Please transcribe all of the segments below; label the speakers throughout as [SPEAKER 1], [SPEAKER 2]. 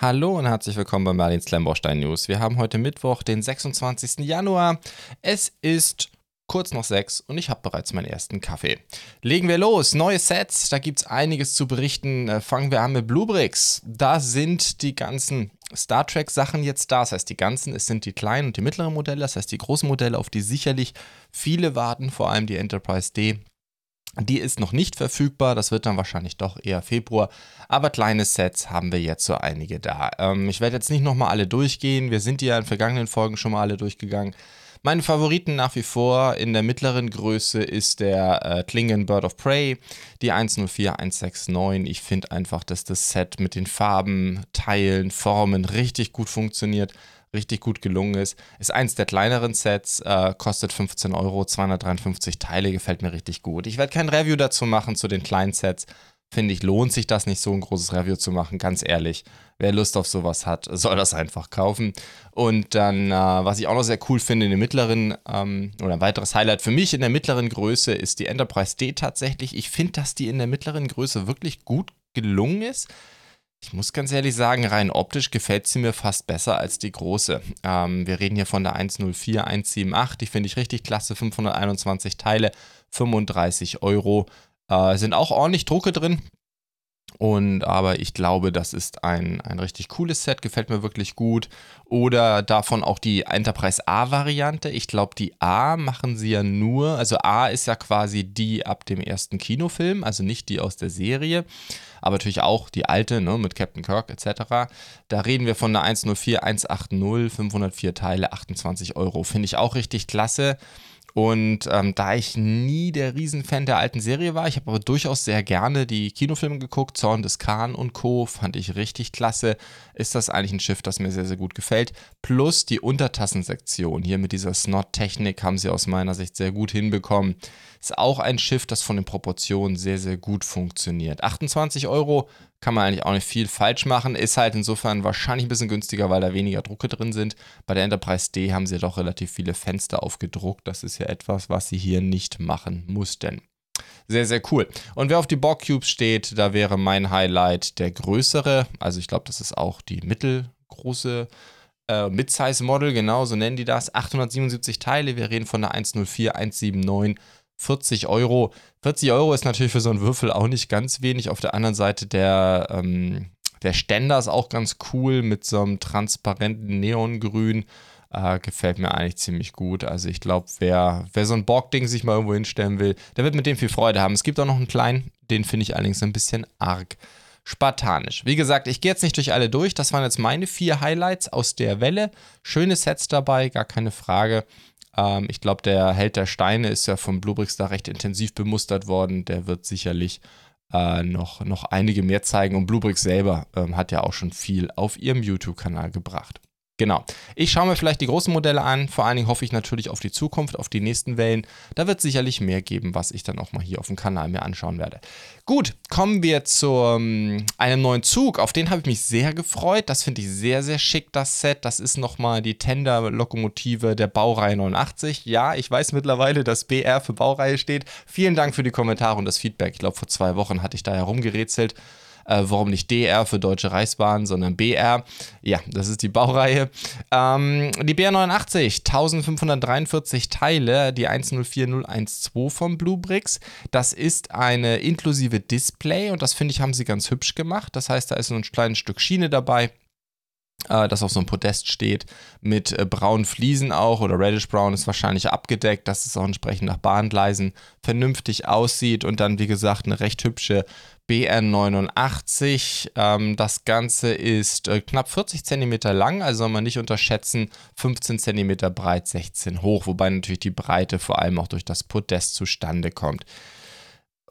[SPEAKER 1] Hallo und herzlich willkommen bei Merlin Slamborstein News. Wir haben heute Mittwoch, den 26. Januar. Es ist kurz noch sechs und ich habe bereits meinen ersten Kaffee. Legen wir los. Neue Sets, da gibt es einiges zu berichten. Äh, fangen wir an mit Bluebricks. Da sind die ganzen Star Trek Sachen jetzt da. Das heißt, die ganzen, es sind die kleinen und die mittleren Modelle. Das heißt, die großen Modelle, auf die sicherlich viele warten, vor allem die Enterprise D die ist noch nicht verfügbar, das wird dann wahrscheinlich doch eher Februar, aber kleine Sets haben wir jetzt so einige da. Ähm, ich werde jetzt nicht nochmal alle durchgehen, wir sind ja in vergangenen Folgen schon mal alle durchgegangen. Meine Favoriten nach wie vor in der mittleren Größe ist der äh, Klingon Bird of Prey, die 104169. Ich finde einfach, dass das Set mit den Farben, Teilen, Formen richtig gut funktioniert richtig gut gelungen ist. Ist eins der kleineren Sets, äh, kostet 15 Euro, 253 Teile, gefällt mir richtig gut. Ich werde kein Review dazu machen zu den kleinen Sets. Finde ich, lohnt sich das nicht so ein großes Review zu machen, ganz ehrlich. Wer Lust auf sowas hat, soll das einfach kaufen. Und dann, äh, was ich auch noch sehr cool finde, in der mittleren, ähm, oder ein weiteres Highlight für mich in der mittleren Größe ist die Enterprise D tatsächlich. Ich finde, dass die in der mittleren Größe wirklich gut gelungen ist. Ich muss ganz ehrlich sagen, rein optisch gefällt sie mir fast besser als die große. Ähm, wir reden hier von der 104 178, die finde ich richtig klasse, 521 Teile, 35 Euro. Äh, sind auch ordentlich Drucke drin. Und aber ich glaube, das ist ein, ein richtig cooles Set, gefällt mir wirklich gut. Oder davon auch die Enterprise A-Variante. Ich glaube, die A machen sie ja nur, also A ist ja quasi die ab dem ersten Kinofilm, also nicht die aus der Serie aber natürlich auch die alte, ne, mit Captain Kirk etc. Da reden wir von der 104 180, 504 Teile, 28 Euro. Finde ich auch richtig klasse. Und ähm, da ich nie der Riesenfan der alten Serie war, ich habe aber durchaus sehr gerne die Kinofilme geguckt, Zorn des Khan und Co. fand ich richtig klasse. Ist das eigentlich ein Schiff, das mir sehr, sehr gut gefällt. Plus die Untertassensektion hier mit dieser Snot-Technik haben sie aus meiner Sicht sehr gut hinbekommen. Ist auch ein Schiff, das von den Proportionen sehr, sehr gut funktioniert. 28 Euro kann man eigentlich auch nicht viel falsch machen. Ist halt insofern wahrscheinlich ein bisschen günstiger, weil da weniger Drucke drin sind. Bei der Enterprise D haben sie ja doch relativ viele Fenster aufgedruckt. Das ist ja etwas, was sie hier nicht machen mussten. Sehr, sehr cool. Und wer auf die Borg Cubes steht, da wäre mein Highlight der größere. Also ich glaube, das ist auch die mittelgroße äh, Mid-Size Model, genau so nennen die das. 877 Teile. Wir reden von der 104 179 40 Euro. 40 Euro ist natürlich für so einen Würfel auch nicht ganz wenig. Auf der anderen Seite der, ähm, der Ständer ist auch ganz cool mit so einem transparenten Neongrün. Äh, gefällt mir eigentlich ziemlich gut. Also ich glaube, wer, wer so ein Borg-Ding sich mal irgendwo hinstellen will, der wird mit dem viel Freude haben. Es gibt auch noch einen kleinen, den finde ich allerdings ein bisschen arg spartanisch. Wie gesagt, ich gehe jetzt nicht durch alle durch. Das waren jetzt meine vier Highlights aus der Welle. Schöne Sets dabei, gar keine Frage. Ähm, ich glaube, der Held der Steine ist ja vom Bluebricks da recht intensiv bemustert worden. Der wird sicherlich äh, noch, noch einige mehr zeigen. Und Bluebricks selber ähm, hat ja auch schon viel auf ihrem YouTube-Kanal gebracht. Genau. Ich schaue mir vielleicht die großen Modelle an. Vor allen Dingen hoffe ich natürlich auf die Zukunft, auf die nächsten Wellen. Da wird sicherlich mehr geben, was ich dann auch mal hier auf dem Kanal mir anschauen werde. Gut, kommen wir zu um, einem neuen Zug. Auf den habe ich mich sehr gefreut. Das finde ich sehr, sehr schick, das Set. Das ist nochmal die Tender-Lokomotive der Baureihe 89. Ja, ich weiß mittlerweile, dass BR für Baureihe steht. Vielen Dank für die Kommentare und das Feedback. Ich glaube, vor zwei Wochen hatte ich da herumgerätselt äh, warum nicht DR für Deutsche Reichsbahn, sondern BR. Ja, das ist die Baureihe. Ähm, die BR89, 1543 Teile, die 104012 vom Bluebricks. Das ist eine inklusive Display und das finde ich, haben sie ganz hübsch gemacht. Das heißt, da ist so ein kleines Stück Schiene dabei äh, das auf so einem Podest steht, mit äh, braunen Fliesen auch oder reddish brown ist wahrscheinlich abgedeckt, dass es auch entsprechend nach Bahngleisen vernünftig aussieht und dann, wie gesagt, eine recht hübsche BR89. Ähm, das Ganze ist äh, knapp 40 cm lang, also soll man nicht unterschätzen, 15 cm breit, 16 hoch, wobei natürlich die Breite vor allem auch durch das Podest zustande kommt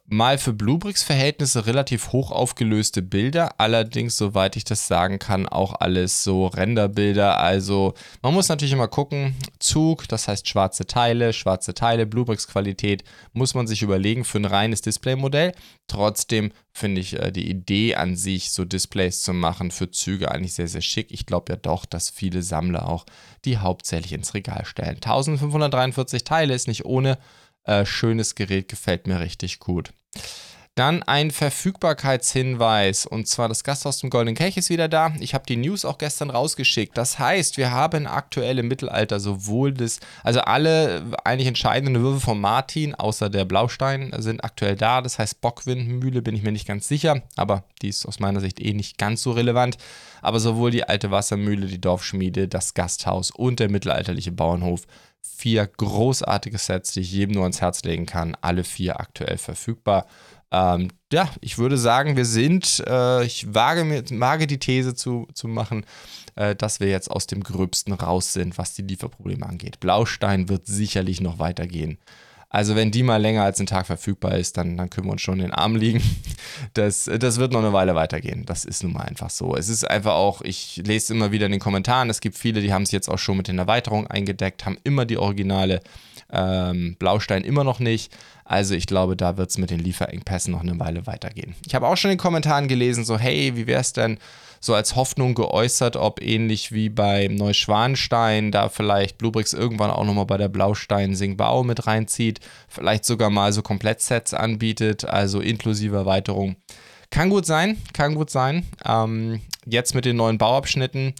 [SPEAKER 1] mal für Bluebricks-Verhältnisse relativ hoch aufgelöste Bilder, allerdings, soweit ich das sagen kann, auch alles so Renderbilder. Also man muss natürlich immer gucken, Zug, das heißt schwarze Teile, schwarze Teile, Bluebricks-Qualität, muss man sich überlegen für ein reines Displaymodell. Trotzdem finde ich äh, die Idee an sich, so Displays zu machen für Züge eigentlich sehr, sehr schick. Ich glaube ja doch, dass viele Sammler auch die hauptsächlich ins Regal stellen. 1543 Teile ist nicht ohne äh, schönes Gerät, gefällt mir richtig gut. Dann ein Verfügbarkeitshinweis und zwar das Gasthaus zum Golden Kelch ist wieder da. Ich habe die News auch gestern rausgeschickt. Das heißt, wir haben aktuell im Mittelalter sowohl das, also alle eigentlich entscheidenden Würfe von Martin, außer der Blaustein, sind aktuell da. Das heißt, Bockwindmühle bin ich mir nicht ganz sicher, aber die ist aus meiner Sicht eh nicht ganz so relevant. Aber sowohl die alte Wassermühle, die Dorfschmiede, das Gasthaus und der mittelalterliche Bauernhof vier großartige Sets, die ich jedem nur ans Herz legen kann. Alle vier aktuell verfügbar. Ähm, ja, ich würde sagen, wir sind, äh, ich wage, mir, wage die These zu, zu machen, äh, dass wir jetzt aus dem Gröbsten raus sind, was die Lieferprobleme angeht. Blaustein wird sicherlich noch weitergehen. Also wenn die mal länger als ein Tag verfügbar ist, dann, dann können wir uns schon in den Arm liegen. Das, das wird noch eine Weile weitergehen. Das ist nun mal einfach so. Es ist einfach auch, ich lese immer wieder in den Kommentaren, es gibt viele, die haben es jetzt auch schon mit den Erweiterungen eingedeckt, haben immer die originale ähm, Blaustein immer noch nicht. Also ich glaube, da wird es mit den Lieferengpässen noch eine Weile weitergehen. Ich habe auch schon in den Kommentaren gelesen, so hey, wie wäre es denn so als Hoffnung geäußert, ob ähnlich wie bei Neuschwanstein da vielleicht Bluebricks irgendwann auch nochmal bei der Blaustein Singbao mit reinzieht, vielleicht sogar mal so Komplettsets anbietet, also inklusive Erweiterung. Kann gut sein, kann gut sein. Ähm, jetzt mit den neuen Bauabschnitten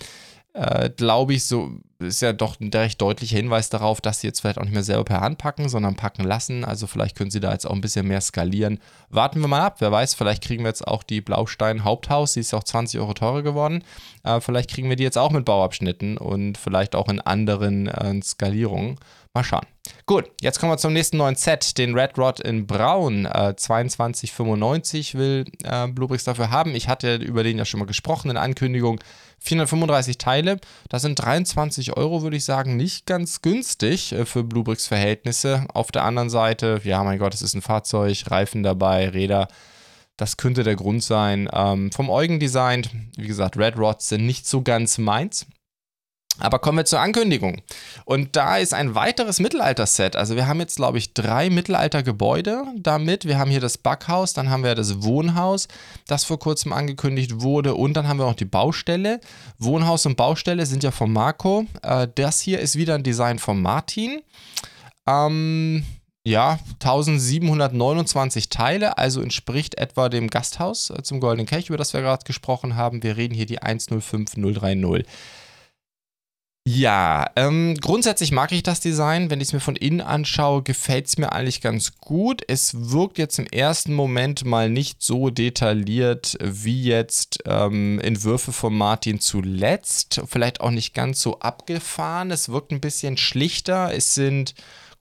[SPEAKER 1] äh, glaube ich, so ist ja doch ein recht deutlicher Hinweis darauf, dass sie jetzt vielleicht auch nicht mehr selber per Hand packen, sondern packen lassen. Also vielleicht können sie da jetzt auch ein bisschen mehr skalieren. Warten wir mal ab. Wer weiß, vielleicht kriegen wir jetzt auch die Blaustein Haupthaus. Die ist auch 20 Euro teurer geworden. Äh, vielleicht kriegen wir die jetzt auch mit Bauabschnitten und vielleicht auch in anderen äh, Skalierungen. Mal schauen. Gut, jetzt kommen wir zum nächsten neuen Set, den Red Rod in Braun. Äh, 22,95 will äh, Bluebricks dafür haben. Ich hatte über den ja schon mal gesprochen in Ankündigung. 435 Teile, das sind 23 Euro, würde ich sagen, nicht ganz günstig äh, für Bluebricks Verhältnisse. Auf der anderen Seite, ja, mein Gott, es ist ein Fahrzeug, Reifen dabei, Räder. Das könnte der Grund sein. Ähm, vom Eugen designt, wie gesagt, Red Rods sind nicht so ganz meins. Aber kommen wir zur Ankündigung. Und da ist ein weiteres Mittelalter-Set. Also wir haben jetzt, glaube ich, drei Mittelalter-Gebäude damit. Wir haben hier das Backhaus, dann haben wir das Wohnhaus, das vor kurzem angekündigt wurde. Und dann haben wir auch die Baustelle. Wohnhaus und Baustelle sind ja von Marco. Äh, das hier ist wieder ein Design von Martin. Ähm, ja, 1729 Teile, also entspricht etwa dem Gasthaus äh, zum Goldenen Kelch, über das wir gerade gesprochen haben. Wir reden hier die 105030. Ja, ähm, grundsätzlich mag ich das Design. Wenn ich es mir von innen anschaue, gefällt es mir eigentlich ganz gut. Es wirkt jetzt im ersten Moment mal nicht so detailliert wie jetzt ähm, Entwürfe von Martin zuletzt. Vielleicht auch nicht ganz so abgefahren. Es wirkt ein bisschen schlichter. Es sind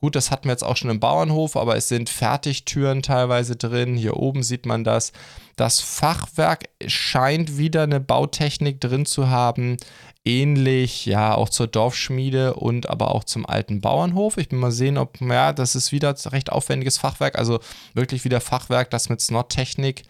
[SPEAKER 1] Gut, das hatten wir jetzt auch schon im Bauernhof, aber es sind Fertigtüren teilweise drin. Hier oben sieht man das. Das Fachwerk scheint wieder eine Bautechnik drin zu haben, ähnlich ja auch zur Dorfschmiede und aber auch zum alten Bauernhof. Ich bin mal sehen, ob ja, das ist wieder recht aufwendiges Fachwerk, also wirklich wieder Fachwerk, das mit Snot-Technik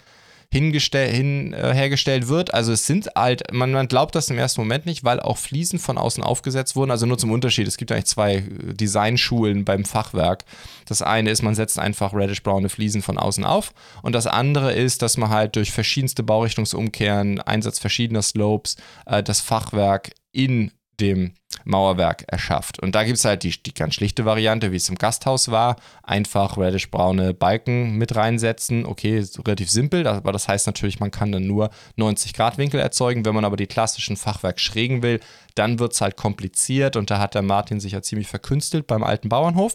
[SPEAKER 1] hingestell, hin, äh, hergestellt wird. Also es sind halt, man, man glaubt das im ersten Moment nicht, weil auch Fliesen von außen aufgesetzt wurden. Also nur zum Unterschied, es gibt eigentlich zwei äh, Designschulen beim Fachwerk. Das eine ist, man setzt einfach reddish-braune Fliesen von außen auf und das andere ist, dass man halt durch verschiedenste Baurichtungsumkehren, Einsatz verschiedener Slopes, äh, das Fachwerk in dem Mauerwerk erschafft. Und da gibt es halt die, die ganz schlichte Variante, wie es im Gasthaus war. Einfach reddish-braune Balken mit reinsetzen. Okay, relativ simpel, aber das heißt natürlich, man kann dann nur 90 Grad Winkel erzeugen. Wenn man aber die klassischen Fachwerkschrägen will, dann wird es halt kompliziert und da hat der Martin sich ja ziemlich verkünstelt beim alten Bauernhof.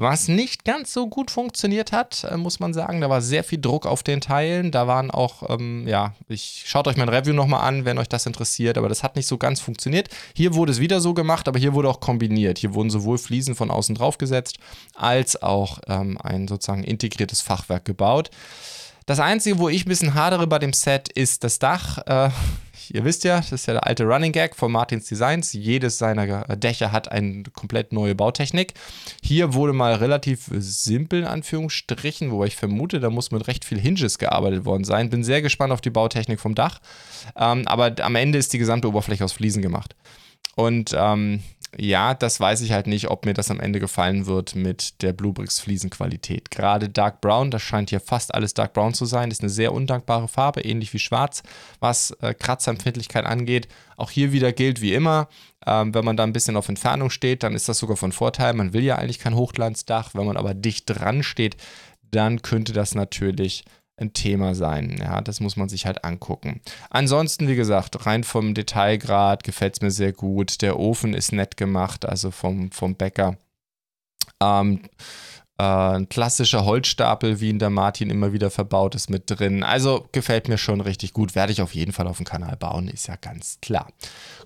[SPEAKER 1] Was nicht ganz so gut funktioniert hat, äh, muss man sagen. Da war sehr viel Druck auf den Teilen. Da waren auch, ähm, ja, ich schaut euch mein Review nochmal an, wenn euch das interessiert, aber das hat nicht so ganz funktioniert. Hier wurde es wieder so gemacht, aber hier wurde auch kombiniert. Hier wurden sowohl Fliesen von außen drauf gesetzt, als auch ähm, ein sozusagen integriertes Fachwerk gebaut. Das Einzige, wo ich ein bisschen hadere bei dem Set, ist das Dach. Äh, ihr wisst ja, das ist ja der alte Running Gag von Martins Designs. Jedes seiner Dächer hat eine komplett neue Bautechnik. Hier wurde mal relativ simpel in Anführungsstrichen, wobei ich vermute, da muss mit recht viel Hinges gearbeitet worden sein. Bin sehr gespannt auf die Bautechnik vom Dach. Ähm, aber am Ende ist die gesamte Oberfläche aus Fliesen gemacht. Und ähm, ja, das weiß ich halt nicht, ob mir das am Ende gefallen wird mit der Bluebricks Fliesenqualität. Gerade Dark Brown, das scheint hier fast alles Dark Brown zu sein, ist eine sehr undankbare Farbe, ähnlich wie Schwarz, was äh, Kratzempfindlichkeit angeht. Auch hier wieder gilt wie immer, ähm, wenn man da ein bisschen auf Entfernung steht, dann ist das sogar von Vorteil. Man will ja eigentlich kein Hochglanzdach, wenn man aber dicht dran steht, dann könnte das natürlich ein Thema sein. Ja, das muss man sich halt angucken. Ansonsten, wie gesagt, rein vom Detailgrad gefällt es mir sehr gut. Der Ofen ist nett gemacht, also vom, vom Bäcker. Ähm, äh, ein klassischer Holzstapel, wie ihn der Martin immer wieder verbaut ist, mit drin. Also gefällt mir schon richtig gut. Werde ich auf jeden Fall auf dem Kanal bauen, ist ja ganz klar.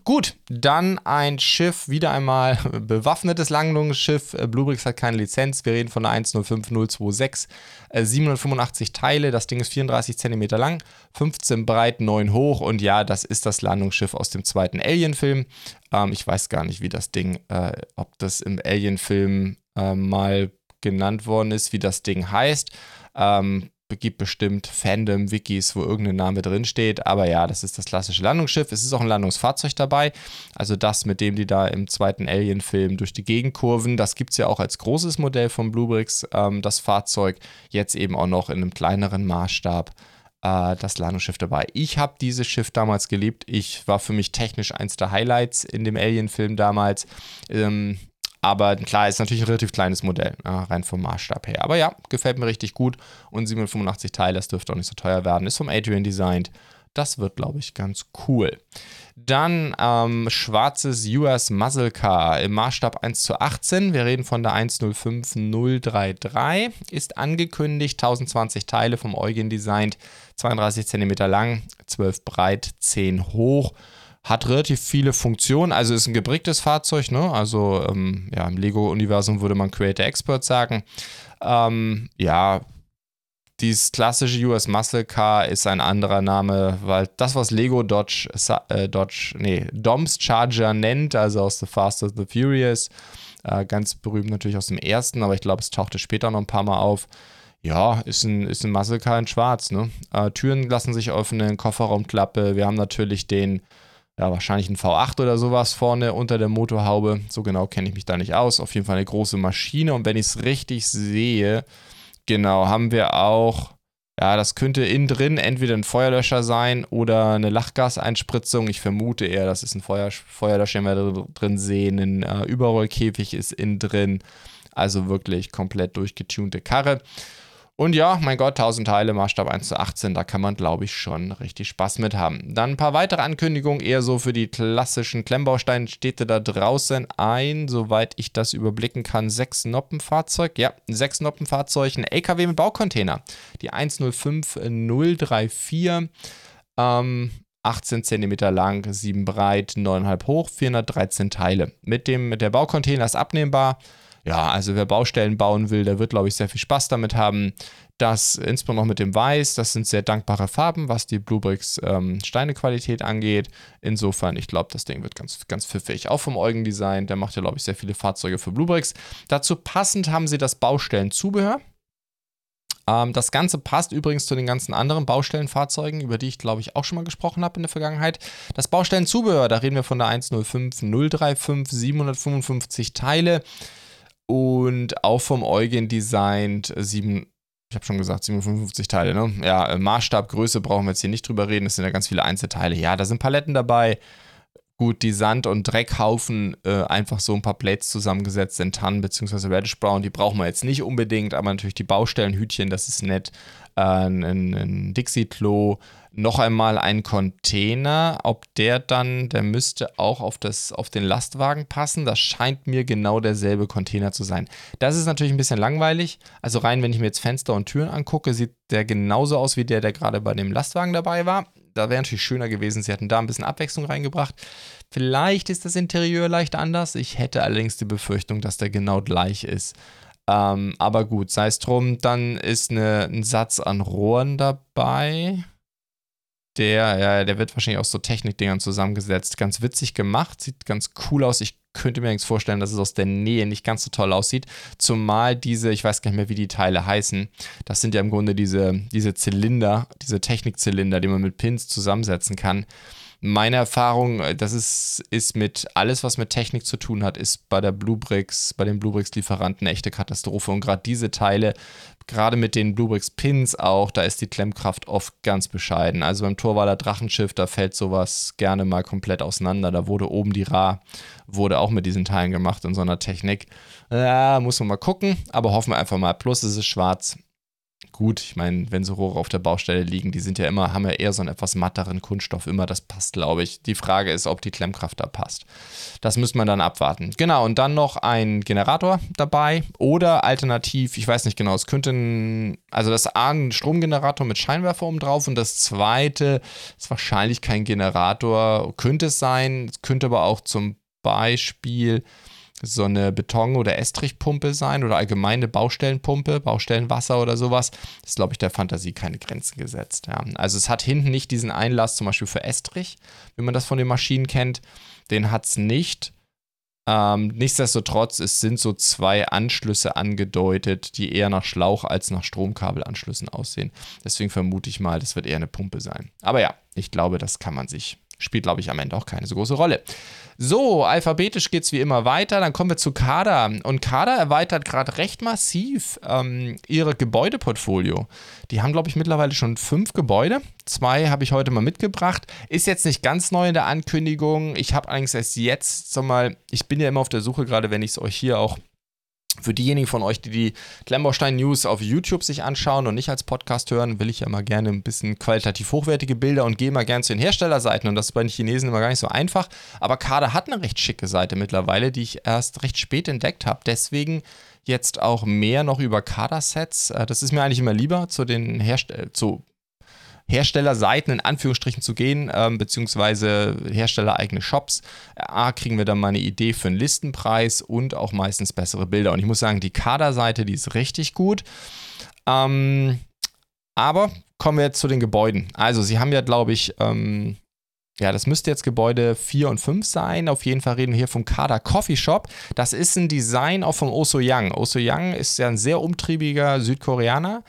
[SPEAKER 1] Gut, dann ein Schiff, wieder einmal bewaffnetes Landungsschiff. Äh, Bluebricks hat keine Lizenz. Wir reden von einer 105026. 785 Teile, das Ding ist 34 cm lang, 15 breit, 9 hoch und ja, das ist das Landungsschiff aus dem zweiten Alien-Film. Ähm, ich weiß gar nicht, wie das Ding, äh, ob das im Alien-Film äh, mal genannt worden ist, wie das Ding heißt. Ähm, gibt bestimmt Fandom-Wikis, wo irgendein Name drinsteht. Aber ja, das ist das klassische Landungsschiff. Es ist auch ein Landungsfahrzeug dabei. Also das, mit dem die da im zweiten Alien-Film durch die Gegend kurven. Das gibt es ja auch als großes Modell von Bluebricks, ähm, das Fahrzeug. Jetzt eben auch noch in einem kleineren Maßstab äh, das Landungsschiff dabei. Ich habe dieses Schiff damals geliebt. Ich war für mich technisch eins der Highlights in dem Alien-Film damals. Ähm, aber klar, ist natürlich ein relativ kleines Modell, ja, rein vom Maßstab her. Aber ja, gefällt mir richtig gut. Und 785 Teile, das dürfte auch nicht so teuer werden. Ist vom Adrian designt. Das wird, glaube ich, ganz cool. Dann ähm, schwarzes US Muscle Car im Maßstab 1 zu 18. Wir reden von der 105033. Ist angekündigt, 1020 Teile vom Eugen designt, 32 cm lang, 12 breit, 10 hoch hat relativ viele Funktionen, also ist ein geprägtes Fahrzeug, ne? Also ähm, ja, im Lego-Universum würde man Creator Expert sagen. Ähm, ja, dieses klassische US Muscle Car ist ein anderer Name, weil das, was Lego Dodge, äh, Dodge, nee, Doms Charger nennt, also aus The Fast and the Furious, äh, ganz berühmt natürlich aus dem ersten, aber ich glaube, es tauchte später noch ein paar Mal auf. Ja, ist ein, ist ein Muscle Car in schwarz, ne? Äh, Türen lassen sich öffnen, Kofferraumklappe. Wir haben natürlich den ja, wahrscheinlich ein V8 oder sowas vorne unter der Motorhaube. So genau kenne ich mich da nicht aus. Auf jeden Fall eine große Maschine. Und wenn ich es richtig sehe, genau, haben wir auch, ja, das könnte innen drin entweder ein Feuerlöscher sein oder eine Lachgaseinspritzung. Ich vermute eher, das ist ein Feuer, Feuerlöscher, den wir drin sehen. Ein äh, Überrollkäfig ist innen drin. Also wirklich komplett durchgetunte Karre. Und ja, mein Gott, 1000 Teile, Maßstab 1 zu 18, da kann man, glaube ich, schon richtig Spaß mit haben. Dann ein paar weitere Ankündigungen, eher so für die klassischen Klemmbausteinstädte da draußen. Ein, soweit ich das überblicken kann, 6 Noppenfahrzeug. Ja, 6 Noppenfahrzeug, ein LKW mit Baucontainer. Die 105034. Ähm, 18 cm lang, 7 breit, 9,5 hoch, 413 Teile. Mit dem mit der Baucontainer ist abnehmbar ja, also wer Baustellen bauen will, der wird, glaube ich, sehr viel Spaß damit haben. Das insbesondere noch mit dem Weiß, das sind sehr dankbare Farben, was die Bluebricks ähm, Steinequalität angeht. Insofern, ich glaube, das Ding wird ganz, ganz pfiffig. Auch vom Eugen Design, der macht ja, glaube ich, sehr viele Fahrzeuge für Bluebricks. Dazu passend haben sie das Baustellenzubehör. Ähm, das Ganze passt übrigens zu den ganzen anderen Baustellenfahrzeugen, über die ich, glaube ich, auch schon mal gesprochen habe in der Vergangenheit. Das Baustellenzubehör, da reden wir von der 105 035 755 Teile und auch vom Eugen designt sieben, ich habe schon gesagt, 57 Teile, ne? Ja, äh, Maßstab, Größe brauchen wir jetzt hier nicht drüber reden, es sind ja ganz viele Einzelteile. Ja, da sind Paletten dabei. Gut, die Sand- und Dreckhaufen, äh, einfach so ein paar Plates zusammengesetzt in Tannen bzw. Reddish Brown, die brauchen wir jetzt nicht unbedingt, aber natürlich die Baustellenhütchen, das ist nett. Äh, ein, ein Dixie-Klo, noch einmal ein Container. Ob der dann, der müsste auch auf, das, auf den Lastwagen passen. Das scheint mir genau derselbe Container zu sein. Das ist natürlich ein bisschen langweilig. Also rein, wenn ich mir jetzt Fenster und Türen angucke, sieht der genauso aus wie der, der gerade bei dem Lastwagen dabei war. Da wäre natürlich schöner gewesen, sie hätten da ein bisschen Abwechslung reingebracht. Vielleicht ist das Interieur leicht anders. Ich hätte allerdings die Befürchtung, dass der genau gleich ist. Ähm, aber gut, sei es drum. Dann ist eine, ein Satz an Rohren dabei der, ja, der wird wahrscheinlich aus so Technikdingern zusammengesetzt. Ganz witzig gemacht, sieht ganz cool aus. Ich könnte mir nichts vorstellen, dass es aus der Nähe nicht ganz so toll aussieht. Zumal diese, ich weiß gar nicht mehr, wie die Teile heißen. Das sind ja im Grunde diese, diese Zylinder, diese Technikzylinder, die man mit Pins zusammensetzen kann meine Erfahrung, äh, das ist, ist mit alles, was mit Technik zu tun hat, ist bei der Bluebricks, bei den Bluebricks-Lieferanten echte Katastrophe. Und gerade diese Teile, gerade mit den Bluebricks-Pins auch, da ist die Klemmkraft oft ganz bescheiden. Also beim Torwaler Drachenschiff, da fällt sowas gerne mal komplett auseinander. Da wurde oben die Ra, wurde auch mit diesen Teilen gemacht in so einer Technik. Ja, muss man mal gucken, aber hoffen wir einfach mal. Plus es ist schwarz. Gut, ich meine, wenn so Rohre auf der Baustelle liegen, die sind ja immer, haben ja eher so einen etwas matteren Kunststoff immer, das passt, glaube ich. Die Frage ist, ob die Klemmkraft da passt. Das müsste man dann abwarten. Genau, und dann noch ein Generator dabei oder alternativ, ich weiß nicht genau, es könnte ein, also das A, ein Stromgenerator mit Scheinwerfer oben drauf und das zweite ist wahrscheinlich kein Generator, könnte es sein, könnte aber auch zum Beispiel so eine Beton- oder Estrichpumpe sein oder allgemeine Baustellenpumpe, Baustellenwasser oder sowas. Ist, glaube ich, der Fantasie keine Grenzen gesetzt. Ja. Also es hat hinten nicht diesen Einlass zum Beispiel für Estrich, wie man das von den Maschinen kennt. Den hat es nicht. Ähm, nichtsdestotrotz, es sind so zwei Anschlüsse angedeutet, die eher nach Schlauch als nach Stromkabelanschlüssen aussehen. Deswegen vermute ich mal, das wird eher eine Pumpe sein. Aber ja, ich glaube, das kann man sich spielt, glaube ich, am Ende auch keine so große Rolle. So, alphabetisch geht es wie immer weiter. Dann kommen wir zu Kader. Und Kader erweitert gerade recht massiv ähm, ihre Gebäudeportfolio. Die haben, glaube ich, mittlerweile schon fünf Gebäude. Zwei habe ich heute mal mitgebracht. Ist jetzt nicht ganz neu in der Ankündigung. Ich habe allerdings erst jetzt, sag mal, ich bin ja immer auf der Suche, gerade wenn ich es euch hier auch für diejenigen von euch, die die Klemmbaustein News auf YouTube sich anschauen und nicht als Podcast hören, will ich ja mal gerne ein bisschen qualitativ hochwertige Bilder und gehe mal gerne zu den Herstellerseiten. Und das ist bei den Chinesen immer gar nicht so einfach. Aber Kader hat eine recht schicke Seite mittlerweile, die ich erst recht spät entdeckt habe. Deswegen jetzt auch mehr noch über Kader-Sets. Äh, das ist mir eigentlich immer lieber zu den Herstellern, zu Herstellerseiten in Anführungsstrichen zu gehen, ähm, beziehungsweise herstellereigene Shops. A, kriegen wir dann mal eine Idee für einen Listenpreis und auch meistens bessere Bilder. Und ich muss sagen, die Kaderseite, die ist richtig gut. Ähm, aber kommen wir jetzt zu den Gebäuden. Also, sie haben ja, glaube ich, ähm, ja, das müsste jetzt Gebäude 4 und 5 sein. Auf jeden Fall reden wir hier vom Kader Coffee Shop. Das ist ein Design auch vom Oso Yang. Oso Yang ist ja ein sehr umtriebiger Südkoreaner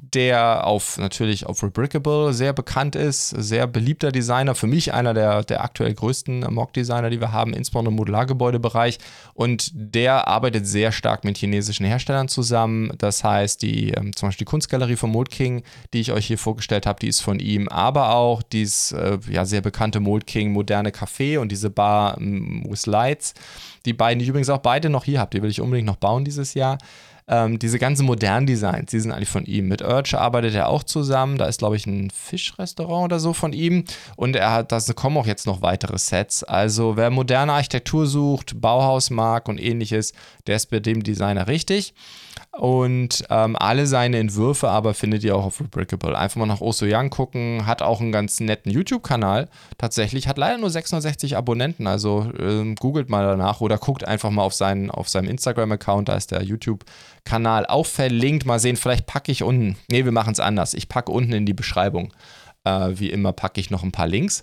[SPEAKER 1] der auf natürlich auf Rebrickable sehr bekannt ist, sehr beliebter Designer, für mich einer der, der aktuell größten Mock-Designer, die wir haben, insbesondere im Modulargebäudebereich. Und der arbeitet sehr stark mit chinesischen Herstellern zusammen. Das heißt, die, ähm, zum Beispiel die Kunstgalerie von Mold King, die ich euch hier vorgestellt habe, die ist von ihm, aber auch dieses äh, ja, sehr bekannte Mold King moderne Café und diese Bar ähm, with Lights. Die beiden, die ich übrigens auch beide noch hier habe, die will ich unbedingt noch bauen dieses Jahr. Ähm, diese ganzen modernen Designs, die sind eigentlich von ihm. Mit Urge arbeitet er auch zusammen. Da ist, glaube ich, ein Fischrestaurant oder so von ihm. Und er hat, da kommen auch jetzt noch weitere Sets. Also wer moderne Architektur sucht, Bauhaus mag und ähnliches, der ist bei dem Designer richtig. Und ähm, alle seine Entwürfe aber findet ihr auch auf Rebrickable. Einfach mal nach Oso Young gucken. Hat auch einen ganz netten YouTube-Kanal. Tatsächlich. Hat leider nur 660 Abonnenten. Also ähm, googelt mal danach oder guckt einfach mal auf, seinen, auf seinem Instagram-Account. Da ist der YouTube-Kanal auch verlinkt. Mal sehen, vielleicht packe ich unten. Ne, wir machen es anders. Ich packe unten in die Beschreibung. Äh, wie immer packe ich noch ein paar Links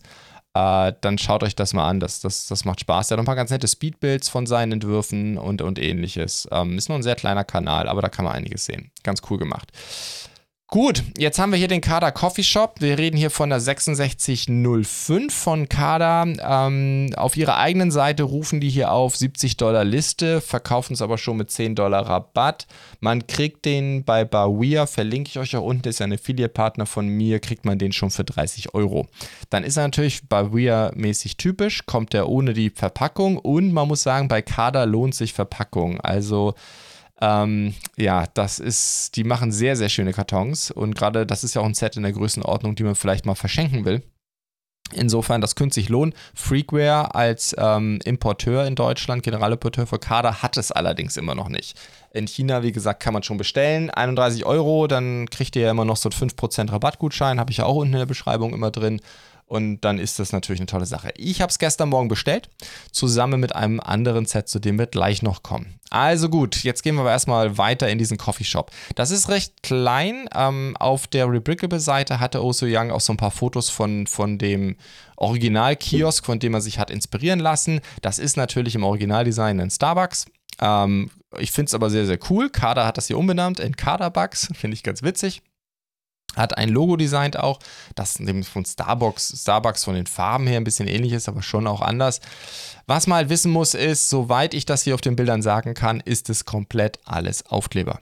[SPEAKER 1] äh, dann schaut euch das mal an. Das, das, das macht Spaß. Er hat ein paar ganz nette Speedbuilds von seinen Entwürfen und, und ähnliches. Ähm, ist nur ein sehr kleiner Kanal, aber da kann man einiges sehen. Ganz cool gemacht. Gut, jetzt haben wir hier den Kader Coffee Shop. Wir reden hier von der 6605 von Kader. Ähm, auf ihrer eigenen Seite rufen die hier auf 70 Dollar Liste, verkaufen es aber schon mit 10 Dollar Rabatt. Man kriegt den bei Bawia, verlinke ich euch auch unten, ist ja ein Affiliate-Partner von mir, kriegt man den schon für 30 Euro. Dann ist er natürlich Bawia-mäßig typisch, kommt er ohne die Verpackung und man muss sagen, bei Kader lohnt sich Verpackung. Also ähm, ja, das ist, die machen sehr, sehr schöne Kartons und gerade das ist ja auch ein Set in der Größenordnung, die man vielleicht mal verschenken will. Insofern, das könnte sich lohnen. Freakware als ähm, Importeur in Deutschland, Generalimporteur für Kader, hat es allerdings immer noch nicht. In China, wie gesagt, kann man schon bestellen. 31 Euro, dann kriegt ihr ja immer noch so einen 5% Rabattgutschein, habe ich ja auch unten in der Beschreibung immer drin. Und dann ist das natürlich eine tolle Sache. Ich habe es gestern Morgen bestellt, zusammen mit einem anderen Set, zu dem wir gleich noch kommen. Also gut, jetzt gehen wir aber erstmal weiter in diesen Coffeeshop. Das ist recht klein. Ähm, auf der Rebrickable-Seite hatte Oso Young auch so ein paar Fotos von, von dem Original-Kiosk, von dem er sich hat inspirieren lassen. Das ist natürlich im Originaldesign ein Starbucks. Ähm, ich finde es aber sehr, sehr cool. Kader hat das hier umbenannt in Kaderbucks. Finde ich ganz witzig. Hat ein Logo designt auch, das von Starbucks, Starbucks von den Farben her ein bisschen ähnlich ist, aber schon auch anders. Was man halt wissen muss, ist, soweit ich das hier auf den Bildern sagen kann, ist es komplett alles Aufkleber.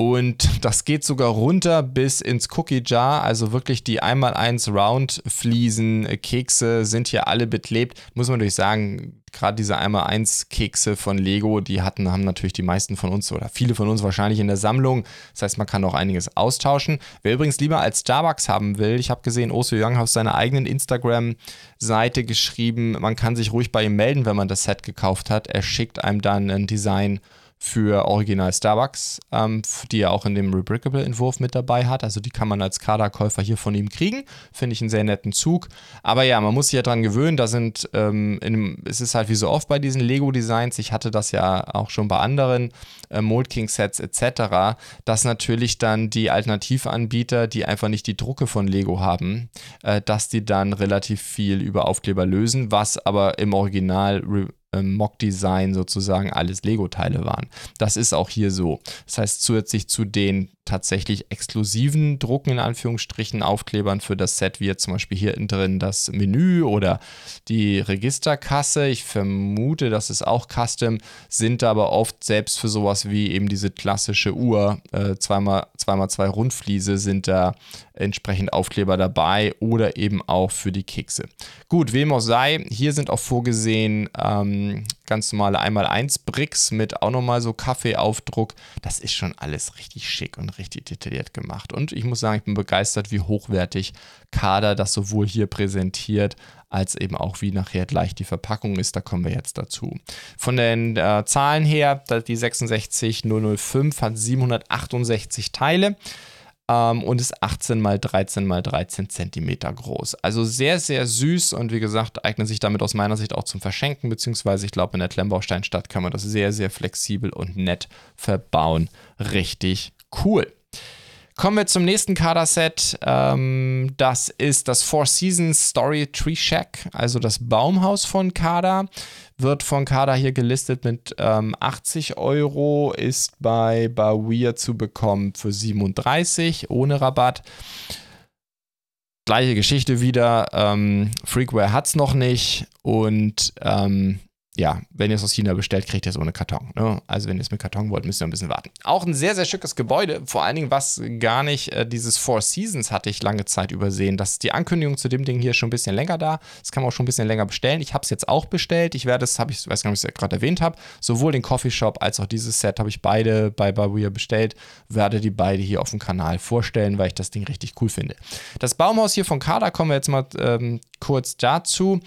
[SPEAKER 1] Und das geht sogar runter bis ins Cookie Jar. Also wirklich die 1x1 Round-Fliesen, äh, Kekse sind hier alle beklebt. Muss man natürlich sagen, gerade diese 1x1 Kekse von Lego, die hatten, haben natürlich die meisten von uns oder viele von uns wahrscheinlich in der Sammlung. Das heißt, man kann auch einiges austauschen. Wer übrigens lieber als Starbucks haben will, ich habe gesehen, Oso Young auf seiner eigenen Instagram-Seite geschrieben, man kann sich ruhig bei ihm melden, wenn man das Set gekauft hat. Er schickt einem dann ein Design für Original Starbucks, ähm, die er auch in dem Rebrickable-Entwurf mit dabei hat. Also die kann man als Kaderkäufer hier von ihm kriegen. Finde ich einen sehr netten Zug. Aber ja, man muss sich ja dran gewöhnen. Da sind, ähm, in, es ist halt wie so oft bei diesen Lego-Designs, ich hatte das ja auch schon bei anderen äh, Mold King-Sets etc., dass natürlich dann die Alternativanbieter, die einfach nicht die Drucke von Lego haben, äh, dass die dann relativ viel über Aufkleber lösen, was aber im Original ähm, Mock-Design sozusagen alles Lego-Teile waren. Das ist auch hier so. Das heißt, zusätzlich zu den tatsächlich exklusiven Drucken in Anführungsstrichen Aufklebern für das Set, wie jetzt zum Beispiel hier drin das Menü oder die Registerkasse. Ich vermute, das ist auch Custom, sind aber oft selbst für sowas wie eben diese klassische Uhr, äh, 2x2 Rundfliese sind da entsprechend Aufkleber dabei oder eben auch für die Kekse. Gut, wem auch sei, hier sind auch vorgesehen ähm, ganz normale 1x1 Bricks mit auch nochmal so Kaffeeaufdruck. Das ist schon alles richtig schick und richtig detailliert gemacht. Und ich muss sagen, ich bin begeistert, wie hochwertig Kader das sowohl hier präsentiert, als eben auch wie nachher gleich die Verpackung ist. Da kommen wir jetzt dazu. Von den äh, Zahlen her, die 66005 hat 768 Teile ähm, und ist 18 mal 13 mal 13 Zentimeter groß. Also sehr, sehr süß und wie gesagt, eignet sich damit aus meiner Sicht auch zum Verschenken, beziehungsweise ich glaube, in der Klemmbausteinstadt kann man das sehr, sehr flexibel und nett verbauen. Richtig cool. Kommen wir zum nächsten Kaderset. Ähm, das ist das Four Seasons Story Tree Shack, also das Baumhaus von Kader. Wird von Kader hier gelistet mit ähm, 80 Euro, ist bei Bawir zu bekommen für 37 ohne Rabatt. Gleiche Geschichte wieder. Ähm, Freakware hat es noch nicht und ähm, ja, wenn ihr es aus China bestellt, kriegt ihr es ohne Karton. Ne? Also wenn ihr es mit Karton wollt, müsst ihr ein bisschen warten. Auch ein sehr, sehr schickes Gebäude. Vor allen Dingen, was gar nicht, äh, dieses Four Seasons hatte ich lange Zeit übersehen. Das die Ankündigung zu dem Ding hier schon ein bisschen länger da. Das kann man auch schon ein bisschen länger bestellen. Ich habe es jetzt auch bestellt. Ich werde es, habe ich, weiß gar nicht, ob ich es gerade erwähnt habe, sowohl den Coffeeshop als auch dieses Set habe ich beide bei Babuya bestellt. Werde die beide hier auf dem Kanal vorstellen, weil ich das Ding richtig cool finde. Das Baumhaus hier von Kada kommen wir jetzt mal ähm, kurz dazu.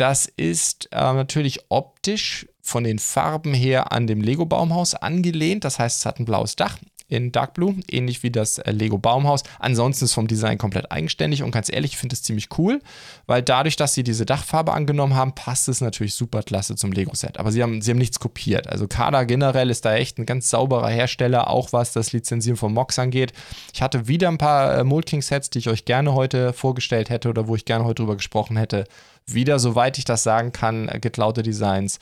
[SPEAKER 1] Das ist äh, natürlich optisch von den Farben her an dem Lego Baumhaus angelehnt. Das heißt, es hat ein blaues Dach in Dark Blue, ähnlich wie das äh, Lego Baumhaus. Ansonsten ist vom Design komplett eigenständig und ganz ehrlich, ich finde es ziemlich cool, weil dadurch, dass sie diese Dachfarbe angenommen haben, passt es natürlich super klasse zum Lego-Set. Aber sie haben, sie haben nichts kopiert. Also Kada generell ist da echt ein ganz sauberer Hersteller, auch was das Lizenzieren von Mox angeht. Ich hatte wieder ein paar äh, Mold King Sets, die ich euch gerne heute vorgestellt hätte oder wo ich gerne heute drüber gesprochen hätte wieder, soweit ich das sagen kann, geklaute Designs.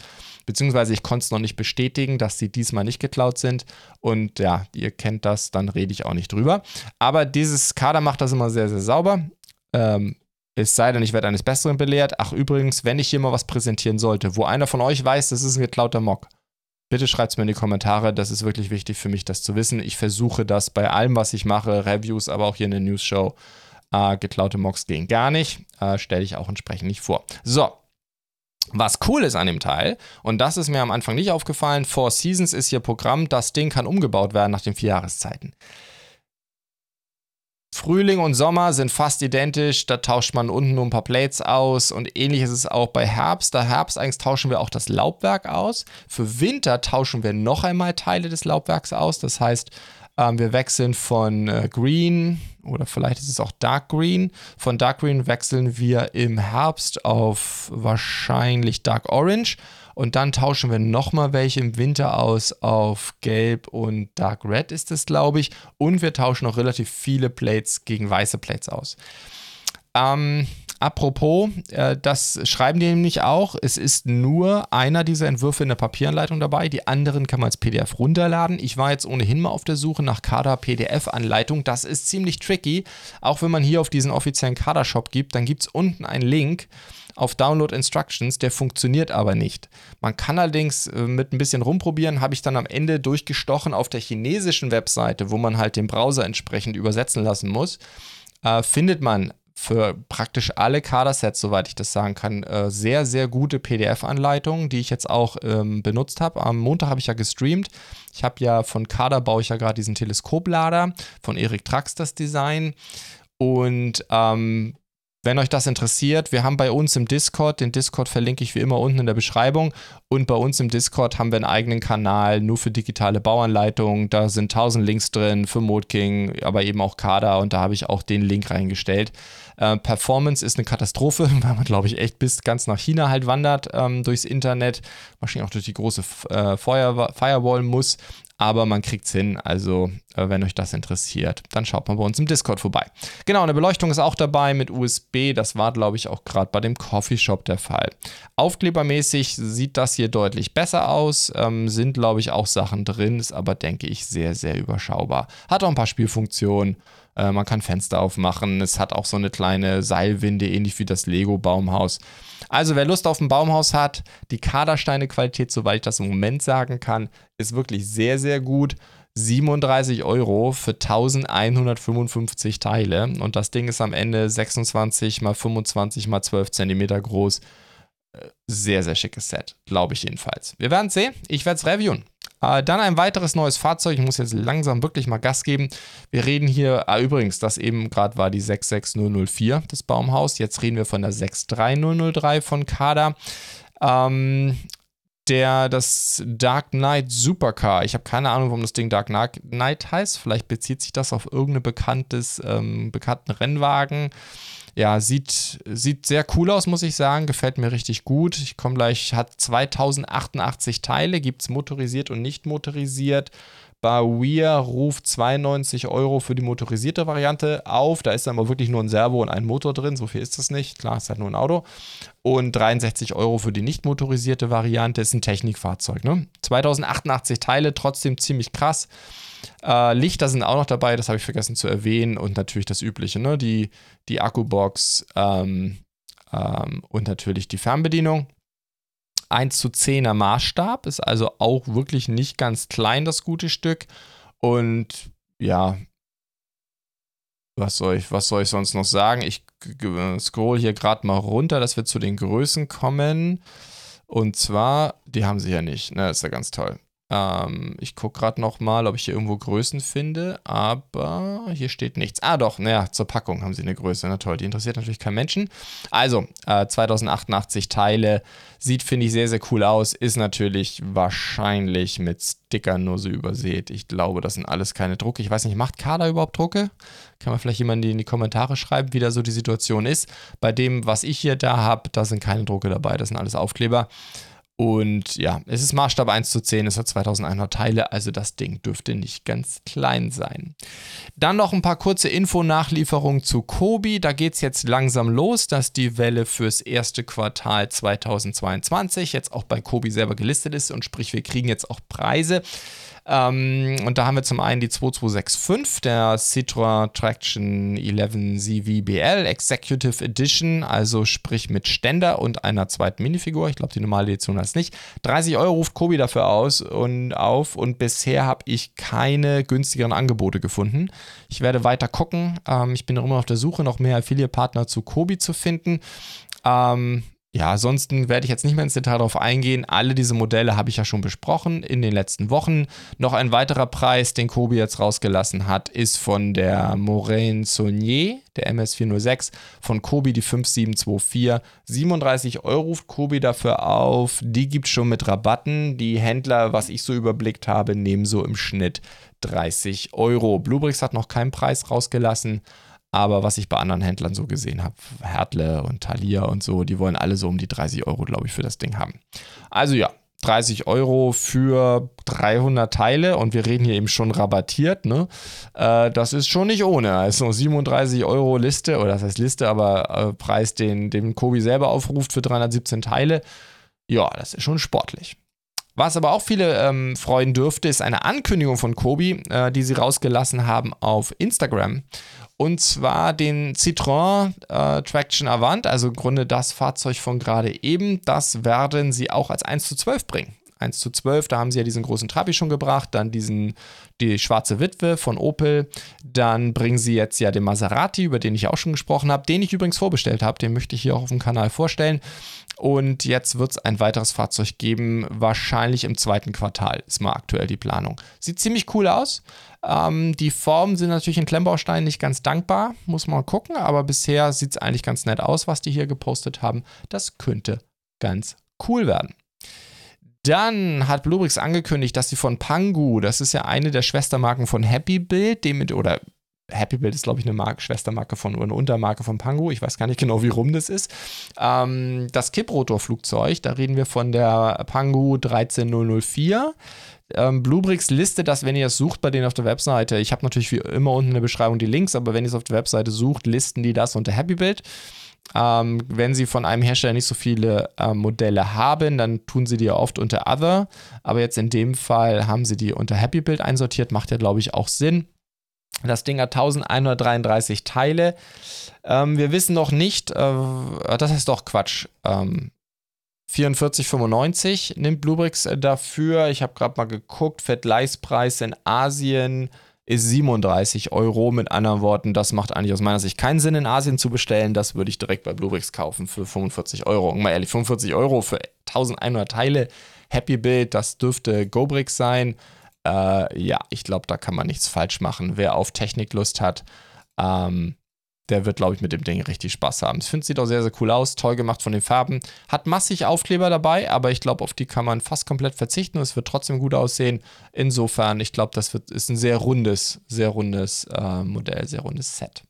[SPEAKER 1] Beziehungsweise ich konnte es noch nicht bestätigen, dass sie diesmal nicht geklaut sind. Und ja, ihr kennt das, dann rede ich auch nicht drüber. Aber dieses Kader macht das immer sehr, sehr sauber. Ähm, es sei denn, ich werde eines Besseren belehrt. Ach, übrigens, wenn ich hier mal was präsentieren sollte, wo einer von euch weiß, das ist ein geklauter Mock, bitte schreibt es mir in die Kommentare. Das ist wirklich wichtig für mich, das zu wissen. Ich versuche das bei allem, was ich mache, Reviews, aber auch hier in der News Show äh, geklaute Mocks gehen gar nicht. Äh, Stelle ich auch entsprechend nicht vor. So. Was cool ist an dem Teil, und das ist mir am Anfang nicht aufgefallen, Four Seasons ist hier Programm, das Ding kann umgebaut werden nach den vier Jahreszeiten. Frühling und Sommer sind fast identisch, da tauscht man unten nur ein paar Plates aus und ähnlich ist es auch bei Herbst. Da Herbst eigentlich tauschen wir auch das Laubwerk aus. Für Winter tauschen wir noch einmal Teile des Laubwerks aus. Das heißt, ähm, wir wechseln von äh, Green oder vielleicht ist es auch Dark Green. Von Dark Green wechseln wir im Herbst auf wahrscheinlich Dark Orange und dann tauschen wir nochmal welche im Winter aus auf Gelb und Dark Red ist es, glaube ich. Und wir tauschen auch relativ viele Plates gegen weiße Plates aus. Ähm, apropos, äh, das schreiben die nämlich auch. Es ist nur einer dieser Entwürfe in der Papieranleitung dabei. Die anderen kann man als PDF runterladen. Ich war jetzt ohnehin mal auf der Suche nach Kader-PDF-Anleitung. Das ist ziemlich tricky. Auch wenn man hier auf diesen offiziellen Kader-Shop gibt, dann gibt es unten einen Link auf Download Instructions, der funktioniert aber nicht. Man kann allerdings äh, mit ein bisschen rumprobieren, habe ich dann am Ende durchgestochen auf der chinesischen Webseite, wo man halt den Browser entsprechend übersetzen lassen muss, äh, findet man für praktisch alle Kadersets, soweit ich das sagen kann, äh, sehr, sehr gute PDF-Anleitungen, die ich jetzt auch ähm, benutzt habe. Am Montag habe ich ja gestreamt. Ich habe ja von Kader baue ich ja gerade diesen Teleskoplader von Erik Trax das Design. Und ähm, wenn euch das interessiert, wir haben bei uns im Discord, den Discord verlinke ich wie immer unten in der Beschreibung. Und bei uns im Discord haben wir einen eigenen Kanal nur für digitale Bauanleitungen. Da sind 1000 Links drin für Modking, aber eben auch Kader und da habe ich auch den Link reingestellt. Äh, Performance ist eine Katastrophe, weil man, glaube ich, echt bis ganz nach China halt wandert ähm, durchs Internet. Wahrscheinlich auch durch die große äh, Firewall muss aber man kriegt es hin. Also, äh, wenn euch das interessiert, dann schaut mal bei uns im Discord vorbei. Genau, eine Beleuchtung ist auch dabei mit USB. Das war, glaube ich, auch gerade bei dem Coffeeshop der Fall. Aufklebermäßig sieht das hier deutlich besser aus. Ähm, sind, glaube ich, auch Sachen drin, ist aber, denke ich, sehr, sehr überschaubar. Hat auch ein paar Spielfunktionen. Äh, man kann Fenster aufmachen. Es hat auch so eine kleine Seilwinde, ähnlich wie das Lego-Baumhaus. Also wer Lust auf ein Baumhaus hat, die Kadersteine-Qualität, soweit ich das im Moment sagen kann, ist wirklich sehr, sehr gut. 37 Euro für 1155 Teile und das Ding ist am Ende 26 mal 25 mal 12 Zentimeter groß. Äh, sehr, sehr schickes Set, glaube ich jedenfalls. Wir werden sehen. Ich werde es reviewen. Äh, dann ein weiteres neues Fahrzeug. Ich muss jetzt langsam wirklich mal Gas geben. Wir reden hier, ah, übrigens, das eben gerade war die 66004 des Baumhaus. Jetzt reden wir von der 63003 von Kada. Ähm, der, das Dark Knight Supercar. Ich habe keine Ahnung, warum das Ding Dark Knight heißt. Vielleicht bezieht sich das auf irgendeinen ähm, bekannten Rennwagen ja, sieht, sieht sehr cool aus, muss ich sagen. Gefällt mir richtig gut. Ich komme gleich, hat 2088 Teile, gibt es motorisiert und nicht motorisiert. Bawir ruft 92 Euro für die motorisierte Variante auf. Da ist dann aber wirklich nur ein Servo und ein Motor drin. So viel ist das nicht. Klar, ist halt nur ein Auto. Und 63 Euro für die nicht motorisierte Variante. Ist ein Technikfahrzeug. Ne? 2088 Teile, trotzdem ziemlich krass. Äh, Lichter sind auch noch dabei, das habe ich vergessen zu erwähnen. Und natürlich das Übliche, ne? die, die Akkubox ähm, ähm, und natürlich die Fernbedienung. 1 zu 10er Maßstab ist also auch wirklich nicht ganz klein, das gute Stück. Und ja, was soll ich, was soll ich sonst noch sagen? Ich scroll hier gerade mal runter, dass wir zu den Größen kommen. Und zwar, die haben sie ja nicht, ne? Ist ja ganz toll. Ähm, ich gucke gerade noch mal, ob ich hier irgendwo Größen finde, aber hier steht nichts. Ah doch, naja, zur Packung haben sie eine Größe. Na toll, die interessiert natürlich keinen Menschen. Also, äh, 2088 Teile, sieht, finde ich, sehr, sehr cool aus. Ist natürlich wahrscheinlich mit Stickern nur so übersät. Ich glaube, das sind alles keine Drucke. Ich weiß nicht, macht Kader überhaupt Drucke? Kann man vielleicht jemand in die Kommentare schreiben, wie da so die Situation ist. Bei dem, was ich hier da habe, da sind keine Drucke dabei, das sind alles Aufkleber. Und ja, es ist Maßstab 1 zu 10, es hat 2100 Teile, also das Ding dürfte nicht ganz klein sein. Dann noch ein paar kurze Info-Nachlieferungen zu Kobi. Da geht es jetzt langsam los, dass die Welle fürs erste Quartal 2022 jetzt auch bei Kobi selber gelistet ist und sprich, wir kriegen jetzt auch Preise. Ähm, und da haben wir zum einen die 2265, der Citroën Traction 11 CVBL Executive Edition, also sprich mit Ständer und einer zweiten Minifigur. Ich glaube, die normale Edition hat es nicht. 30 Euro ruft Kobi dafür aus und auf und bisher habe ich keine günstigeren Angebote gefunden. Ich werde weiter gucken. Ähm, ich bin noch immer auf der Suche, noch mehr Affiliate-Partner zu Kobi zu finden. Ähm, ja, ansonsten werde ich jetzt nicht mehr ins Detail darauf eingehen. Alle diese Modelle habe ich ja schon besprochen in den letzten Wochen. Noch ein weiterer Preis, den Kobi jetzt rausgelassen hat, ist von der Moraine Saunier, der MS406, von Kobi die 5724. 37 Euro ruft Kobi dafür auf. Die gibt es schon mit Rabatten. Die Händler, was ich so überblickt habe, nehmen so im Schnitt 30 Euro. Bluebricks hat noch keinen Preis rausgelassen. Aber was ich bei anderen Händlern so gesehen habe, Hertle und Thalia und so, die wollen alle so um die 30 Euro, glaube ich, für das Ding haben. Also ja, 30 Euro für 300 Teile und wir reden hier eben schon rabattiert, ne? Äh, das ist schon nicht ohne. Also 37 Euro Liste, oder das heißt Liste, aber äh, Preis, den, den Kobi selber aufruft für 317 Teile. Ja, das ist schon sportlich. Was aber auch viele ähm, freuen dürfte, ist eine Ankündigung von Kobi, äh, die sie rausgelassen haben auf Instagram. Und zwar den Citroën äh, Traction Avant, also im Grunde das Fahrzeug von gerade eben. Das werden sie auch als 1 zu 12 bringen. 1 zu 12, da haben sie ja diesen großen Trabi schon gebracht, dann diesen, die schwarze Witwe von Opel, dann bringen sie jetzt ja den Maserati, über den ich auch schon gesprochen habe, den ich übrigens vorbestellt habe, den möchte ich hier auch auf dem Kanal vorstellen. Und jetzt wird es ein weiteres Fahrzeug geben, wahrscheinlich im zweiten Quartal, ist mal aktuell die Planung. Sieht ziemlich cool aus. Ähm, die Formen sind natürlich in Klemmbausteinen nicht ganz dankbar, muss man gucken, aber bisher sieht es eigentlich ganz nett aus, was die hier gepostet haben. Das könnte ganz cool werden. Dann hat Bluebrix angekündigt, dass sie von Pangu, das ist ja eine der Schwestermarken von Happy Build, dem oder Happy Build ist, glaube ich, eine Marke, Schwestermarke von oder eine Untermarke von Pangu. Ich weiß gar nicht genau, wie rum das ist. Ähm, das Kipprotorflugzeug, da reden wir von der Pangu 13004. Ähm, Bluebricks listet das, wenn ihr es sucht bei denen auf der Webseite. Ich habe natürlich wie immer unten in der Beschreibung die Links, aber wenn ihr es auf der Webseite sucht, listen die das unter Happy Build. Ähm, wenn sie von einem Hersteller nicht so viele äh, Modelle haben, dann tun sie die ja oft unter Other. Aber jetzt in dem Fall haben sie die unter Happy Build einsortiert. Macht ja, glaube ich, auch Sinn. Das Ding hat 1133 Teile. Ähm, wir wissen noch nicht, äh, das ist doch Quatsch. Ähm, 44,95 nimmt Bluebricks äh, dafür. Ich habe gerade mal geguckt, Fettleistpreis in Asien ist 37 Euro. Mit anderen Worten, das macht eigentlich aus meiner Sicht keinen Sinn, in Asien zu bestellen. Das würde ich direkt bei Bluebricks kaufen für 45 Euro. Und mal ehrlich, 45 Euro für 1100 Teile. Happy Build, das dürfte GoBricks sein. Äh, ja, ich glaube, da kann man nichts falsch machen. Wer auf Technik Lust hat, ähm, der wird, glaube ich, mit dem Ding richtig Spaß haben. Ich finde, es sieht auch sehr, sehr cool aus, toll gemacht von den Farben. Hat massig Aufkleber dabei, aber ich glaube, auf die kann man fast komplett verzichten und es wird trotzdem gut aussehen. Insofern, ich glaube, das wird, ist ein sehr rundes, sehr rundes äh, Modell, sehr rundes Set.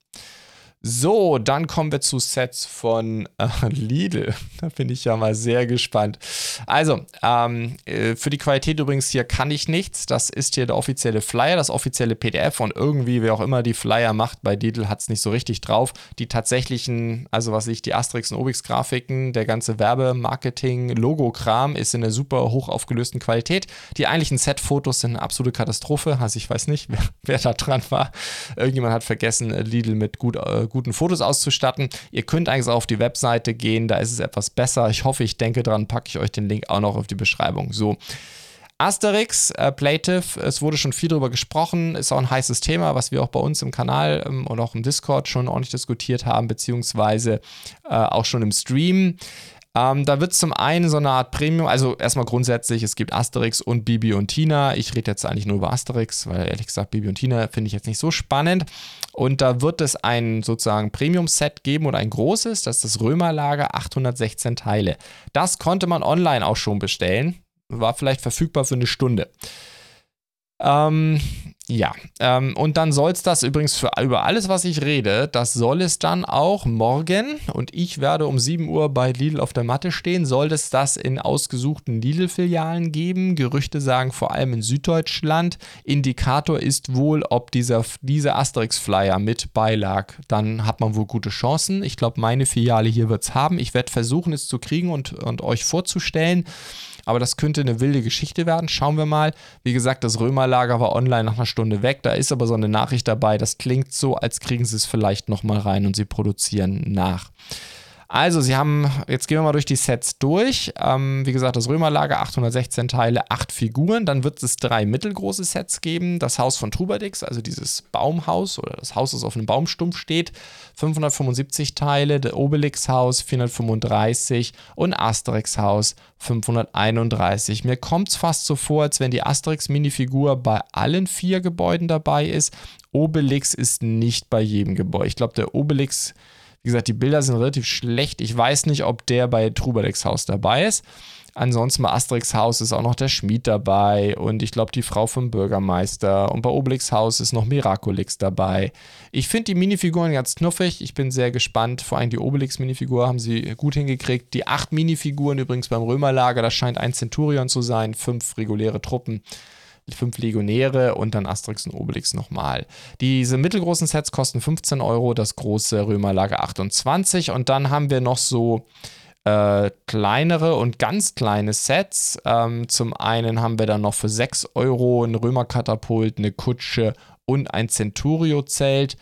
[SPEAKER 1] So, dann kommen wir zu Sets von äh, Lidl. Da bin ich ja mal sehr gespannt. Also, ähm, äh, für die Qualität übrigens hier kann ich nichts. Das ist hier der offizielle Flyer, das offizielle PDF und irgendwie, wer auch immer die Flyer macht, bei Lidl hat es nicht so richtig drauf. Die tatsächlichen, also was ich, die Asterix und Obix-Grafiken, der ganze Werbemarketing, Logo-Kram ist in einer super hoch aufgelösten Qualität. Die eigentlichen Set-Fotos sind eine absolute Katastrophe. Also ich weiß nicht, wer, wer da dran war. Irgendjemand hat vergessen, Lidl mit gut äh, guten Fotos auszustatten. Ihr könnt eigentlich auch auf die Webseite gehen, da ist es etwas besser. Ich hoffe, ich denke dran, packe ich euch den Link auch noch auf die Beschreibung. So. Asterix, äh, Plative, es wurde schon viel darüber gesprochen, ist auch ein heißes Thema, was wir auch bei uns im Kanal ähm, und auch im Discord schon ordentlich diskutiert haben, beziehungsweise äh, auch schon im Stream. Ähm, da wird zum einen so eine Art Premium, also erstmal grundsätzlich, es gibt Asterix und Bibi und Tina. Ich rede jetzt eigentlich nur über Asterix, weil ehrlich gesagt, Bibi und Tina finde ich jetzt nicht so spannend. Und da wird es ein sozusagen Premium-Set geben oder ein großes, das ist das Römerlager, 816 Teile. Das konnte man online auch schon bestellen, war vielleicht verfügbar für eine Stunde. Ähm, ja, ähm, und dann soll es das übrigens für über alles, was ich rede, das soll es dann auch morgen und ich werde um 7 Uhr bei Lidl auf der Matte stehen, soll es das in ausgesuchten Lidl-Filialen geben. Gerüchte sagen vor allem in Süddeutschland. Indikator ist wohl, ob dieser, dieser Asterix-Flyer mit beilag. Dann hat man wohl gute Chancen. Ich glaube, meine Filiale hier wird es haben. Ich werde versuchen, es zu kriegen und, und euch vorzustellen. Aber das könnte eine wilde Geschichte werden. Schauen wir mal. Wie gesagt, das Römerlager war online nach einer Stunde weg. Da ist aber so eine Nachricht dabei. Das klingt so, als kriegen sie es vielleicht nochmal rein und sie produzieren nach. Also, sie haben, jetzt gehen wir mal durch die Sets durch. Ähm, wie gesagt, das Römerlager, 816 Teile, 8 Figuren. Dann wird es drei mittelgroße Sets geben. Das Haus von Trubadix, also dieses Baumhaus oder das Haus, das auf einem Baumstumpf steht, 575 Teile. Der Obelix-Haus, 435 und Asterix-Haus, 531. Mir kommt es fast so vor, als wenn die Asterix-Minifigur bei allen vier Gebäuden dabei ist. Obelix ist nicht bei jedem Gebäude. Ich glaube, der Obelix Wie gesagt, die Bilder sind relativ schlecht. Ich weiß nicht, ob der bei Trubadex Haus dabei ist. Ansonsten bei Asterix Haus ist auch noch der Schmied dabei und ich glaube die Frau vom Bürgermeister. Und bei Obelix Haus ist noch Miraculix dabei. Ich finde die Minifiguren ganz knuffig. Ich bin sehr gespannt. Vor allem die Obelix-Minifigur haben sie gut hingekriegt. Die acht Minifiguren übrigens beim Römerlager, das scheint ein Centurion zu sein, fünf reguläre Truppen fünf Legionäre und dann Asterix und Obelix nochmal. Diese mittelgroßen Sets kosten 15 Euro, das große Römerlager 28 und dann haben wir noch so äh, kleinere und ganz kleine Sets. Ähm, zum einen haben wir dann noch für 6 Euro ein Römerkatapult, eine Kutsche und ein Centurio-Zelt.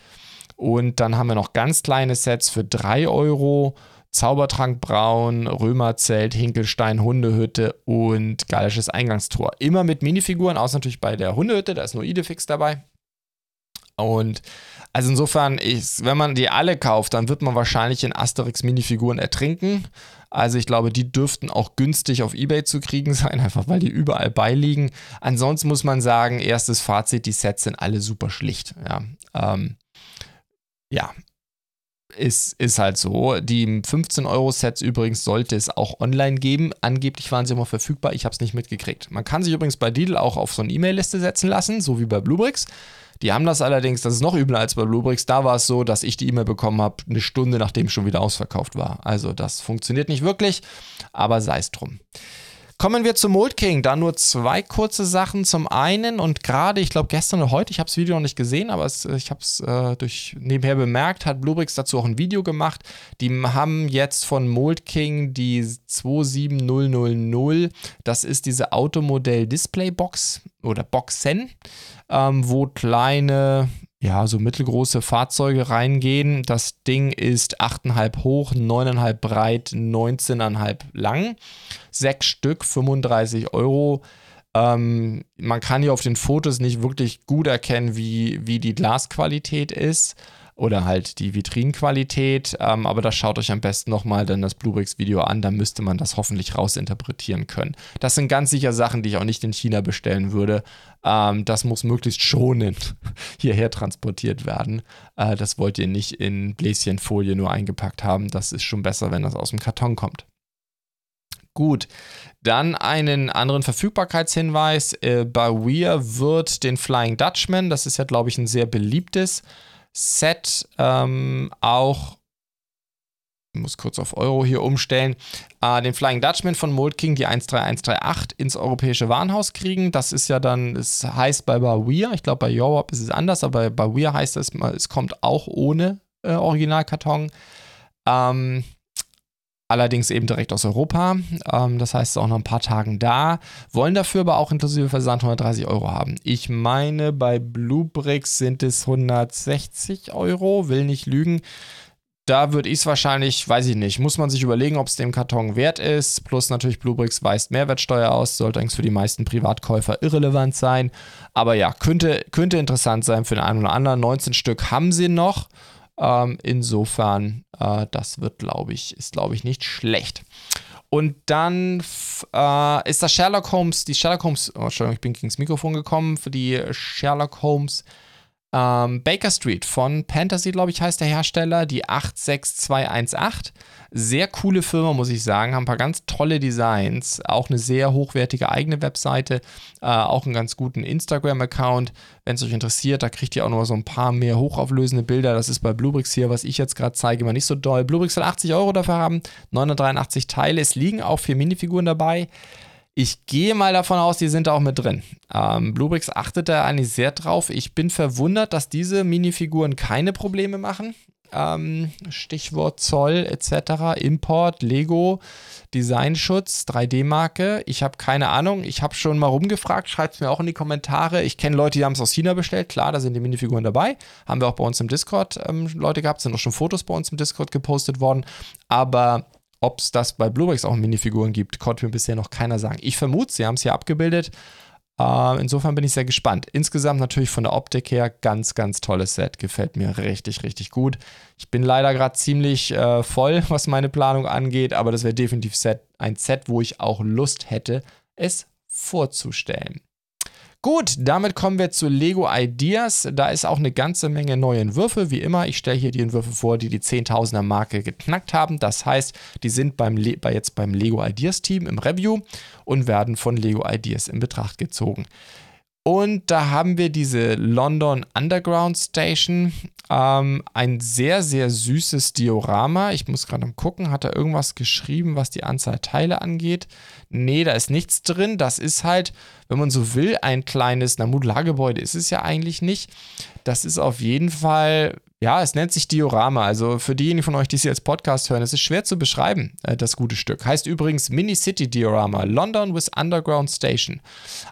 [SPEAKER 1] Und dann haben wir noch ganz kleine Sets für 3 Euro. Zaubertrank Braun, Römerzelt, Hinkelstein, Hundehütte und gallisches Eingangstor. Immer mit Minifiguren, außer natürlich bei der Hundehütte, da ist nur Idefix dabei. Und also insofern, ist, wenn man die alle kauft, dann wird man wahrscheinlich in Asterix-Minifiguren ertrinken. Also ich glaube, die dürften auch günstig auf Ebay zu kriegen sein, einfach weil die überall beiliegen. Ansonsten muss man sagen, erstes Fazit, die Sets sind alle super schlicht. Ja, ähm, ja ist, ist halt so. Die 15-Euro-Sets übrigens sollte es auch online geben. Angeblich waren sie immer verfügbar. Ich habe es nicht mitgekriegt. Man kann sich übrigens bei Lidl auch auf so eine E-Mail-Liste setzen lassen, so wie bei Bluebricks. Die haben das allerdings, das ist noch übler als bei Bluebricks. Da war es so, dass ich die E-Mail bekommen habe, eine Stunde nachdem schon wieder ausverkauft war. Also das funktioniert nicht wirklich, aber sei es drum. Kommen wir zu Mold King. Da nur zwei kurze Sachen. Zum einen und gerade, ich glaube gestern oder heute, ich habe das Video noch nicht gesehen, aber es, ich habe es äh, durch nebenher bemerkt, hat Bluebricks dazu auch ein Video gemacht. Die haben jetzt von Mold King die 27000. Das ist diese Automodell Display Box oder Boxen, ähm, wo kleine ja, so mittelgroße Fahrzeuge reingehen. Das Ding ist 8,5 hoch, 9,5 breit, 19,5 lang. Sechs Stück, 35 Euro. Ähm, man kann hier auf den Fotos nicht wirklich gut erkennen, wie, wie die Glasqualität ist oder halt die Vitrinenqualität. Ähm, aber das schaut euch am besten nochmal dann das Bluebricks-Video an, da müsste man das hoffentlich rausinterpretieren können. Das sind ganz sicher Sachen, die ich auch nicht in China bestellen würde. Ähm, das muss möglichst schonend hierher transportiert werden. Äh, das wollt ihr nicht in Bläschenfolie nur eingepackt haben. Das ist schon besser, wenn das aus dem Karton kommt. Gut, dann einen anderen Verfügbarkeitshinweis. Äh, bei Weir wird den Flying Dutchman, das ist ja, glaube ich, ein sehr beliebtes Set ähm, auch, muss kurz auf Euro hier umstellen, äh, den Flying Dutchman von Mold King, die 13138, ins europäische Warenhaus kriegen. Das ist ja dann, es heißt bei Bawir, ich glaube bei Europe ist es anders, aber bei Bawir heißt es, es kommt auch ohne äh, Originalkarton. Ähm, allerdings eben direkt aus Europa. Ähm, das heißt, es ist auch noch ein paar Tagen da. Wollen dafür aber auch inklusive Versand 130 Euro haben. Ich meine, bei Bluebricks sind es 160 Euro, will nicht lügen. Da würde ich es wahrscheinlich, weiß ich nicht, muss man sich überlegen, ob es dem Karton wert ist. Plus natürlich Bluebricks weist Mehrwertsteuer aus, sollte eigentlich für die meisten Privatkäufer irrelevant sein. Aber ja, könnte, könnte interessant sein für den einen oder anderen. 19 Stück haben sie noch. Ähm, insofern, äh, das wird, glaube ich, ist, glaube ich, nicht schlecht. Und dann äh, ist das Sherlock Holmes, die Sherlock Holmes, oh, Entschuldigung, ich bin gegen das Mikrofon gekommen, für die Sherlock Holmes ähm, Baker Street von Fantasy, glaube ich, heißt der Hersteller, die 86218. Sehr coole Firma, muss ich sagen. Haben ein paar ganz tolle Designs. Auch eine sehr hochwertige eigene Webseite. Äh, auch einen ganz guten Instagram-Account. Wenn es euch interessiert, da kriegt ihr auch noch so ein paar mehr hochauflösende Bilder. Das ist bei Bluebricks hier, was ich jetzt gerade zeige, immer nicht so doll. Bluebricks soll 80 Euro dafür haben. 983 Teile. Es liegen auch vier Minifiguren dabei. Ich gehe mal davon aus, die sind da auch mit drin. Ähm, Bluebricks achtet da eigentlich sehr drauf. Ich bin verwundert, dass diese Minifiguren keine Probleme machen. Ähm, Stichwort Zoll etc., Import, Lego, Designschutz, 3D-Marke. Ich habe keine Ahnung. Ich habe schon mal rumgefragt. Schreibt es mir auch in die Kommentare. Ich kenne Leute, die haben es aus China bestellt. Klar, da sind die Minifiguren dabei. Haben wir auch bei uns im Discord ähm, Leute gehabt. Sind auch schon Fotos bei uns im Discord gepostet worden. Aber ob es das bei Bluebricks auch Minifiguren gibt, konnte mir bisher noch keiner sagen. Ich vermute, sie haben es hier abgebildet. Äh, insofern bin ich sehr gespannt. Insgesamt natürlich von der Optik her ganz, ganz tolles Set. Gefällt mir richtig, richtig gut. Ich bin leider gerade ziemlich äh, voll, was meine Planung angeht, aber das wäre definitiv Set, ein Set, wo ich auch Lust hätte, es vorzustellen. Gut, damit kommen wir zu Lego Ideas. Da ist auch eine ganze Menge neue Entwürfe. Wie immer, ich stelle hier die Entwürfe vor, die die 10.000er Marke geknackt haben. Das heißt, die sind beim bei jetzt beim Lego Ideas Team im Review und werden von Lego Ideas in Betracht gezogen. Und da haben wir diese London Underground Station. Ähm, ein sehr, sehr süßes Diorama. Ich muss gerade gucken, hat er irgendwas geschrieben, was die Anzahl Teile angeht? Nee, da ist nichts drin. Das ist halt, wenn man so will, ein kleines, na, Modulargebäude ist es ja eigentlich nicht. Das ist auf jeden Fall ja, es nennt sich Diorama. Also für diejenigen von euch, die es jetzt Podcast hören, es ist schwer zu beschreiben, äh, das gute Stück. Heißt übrigens Mini City Diorama, London with Underground Station.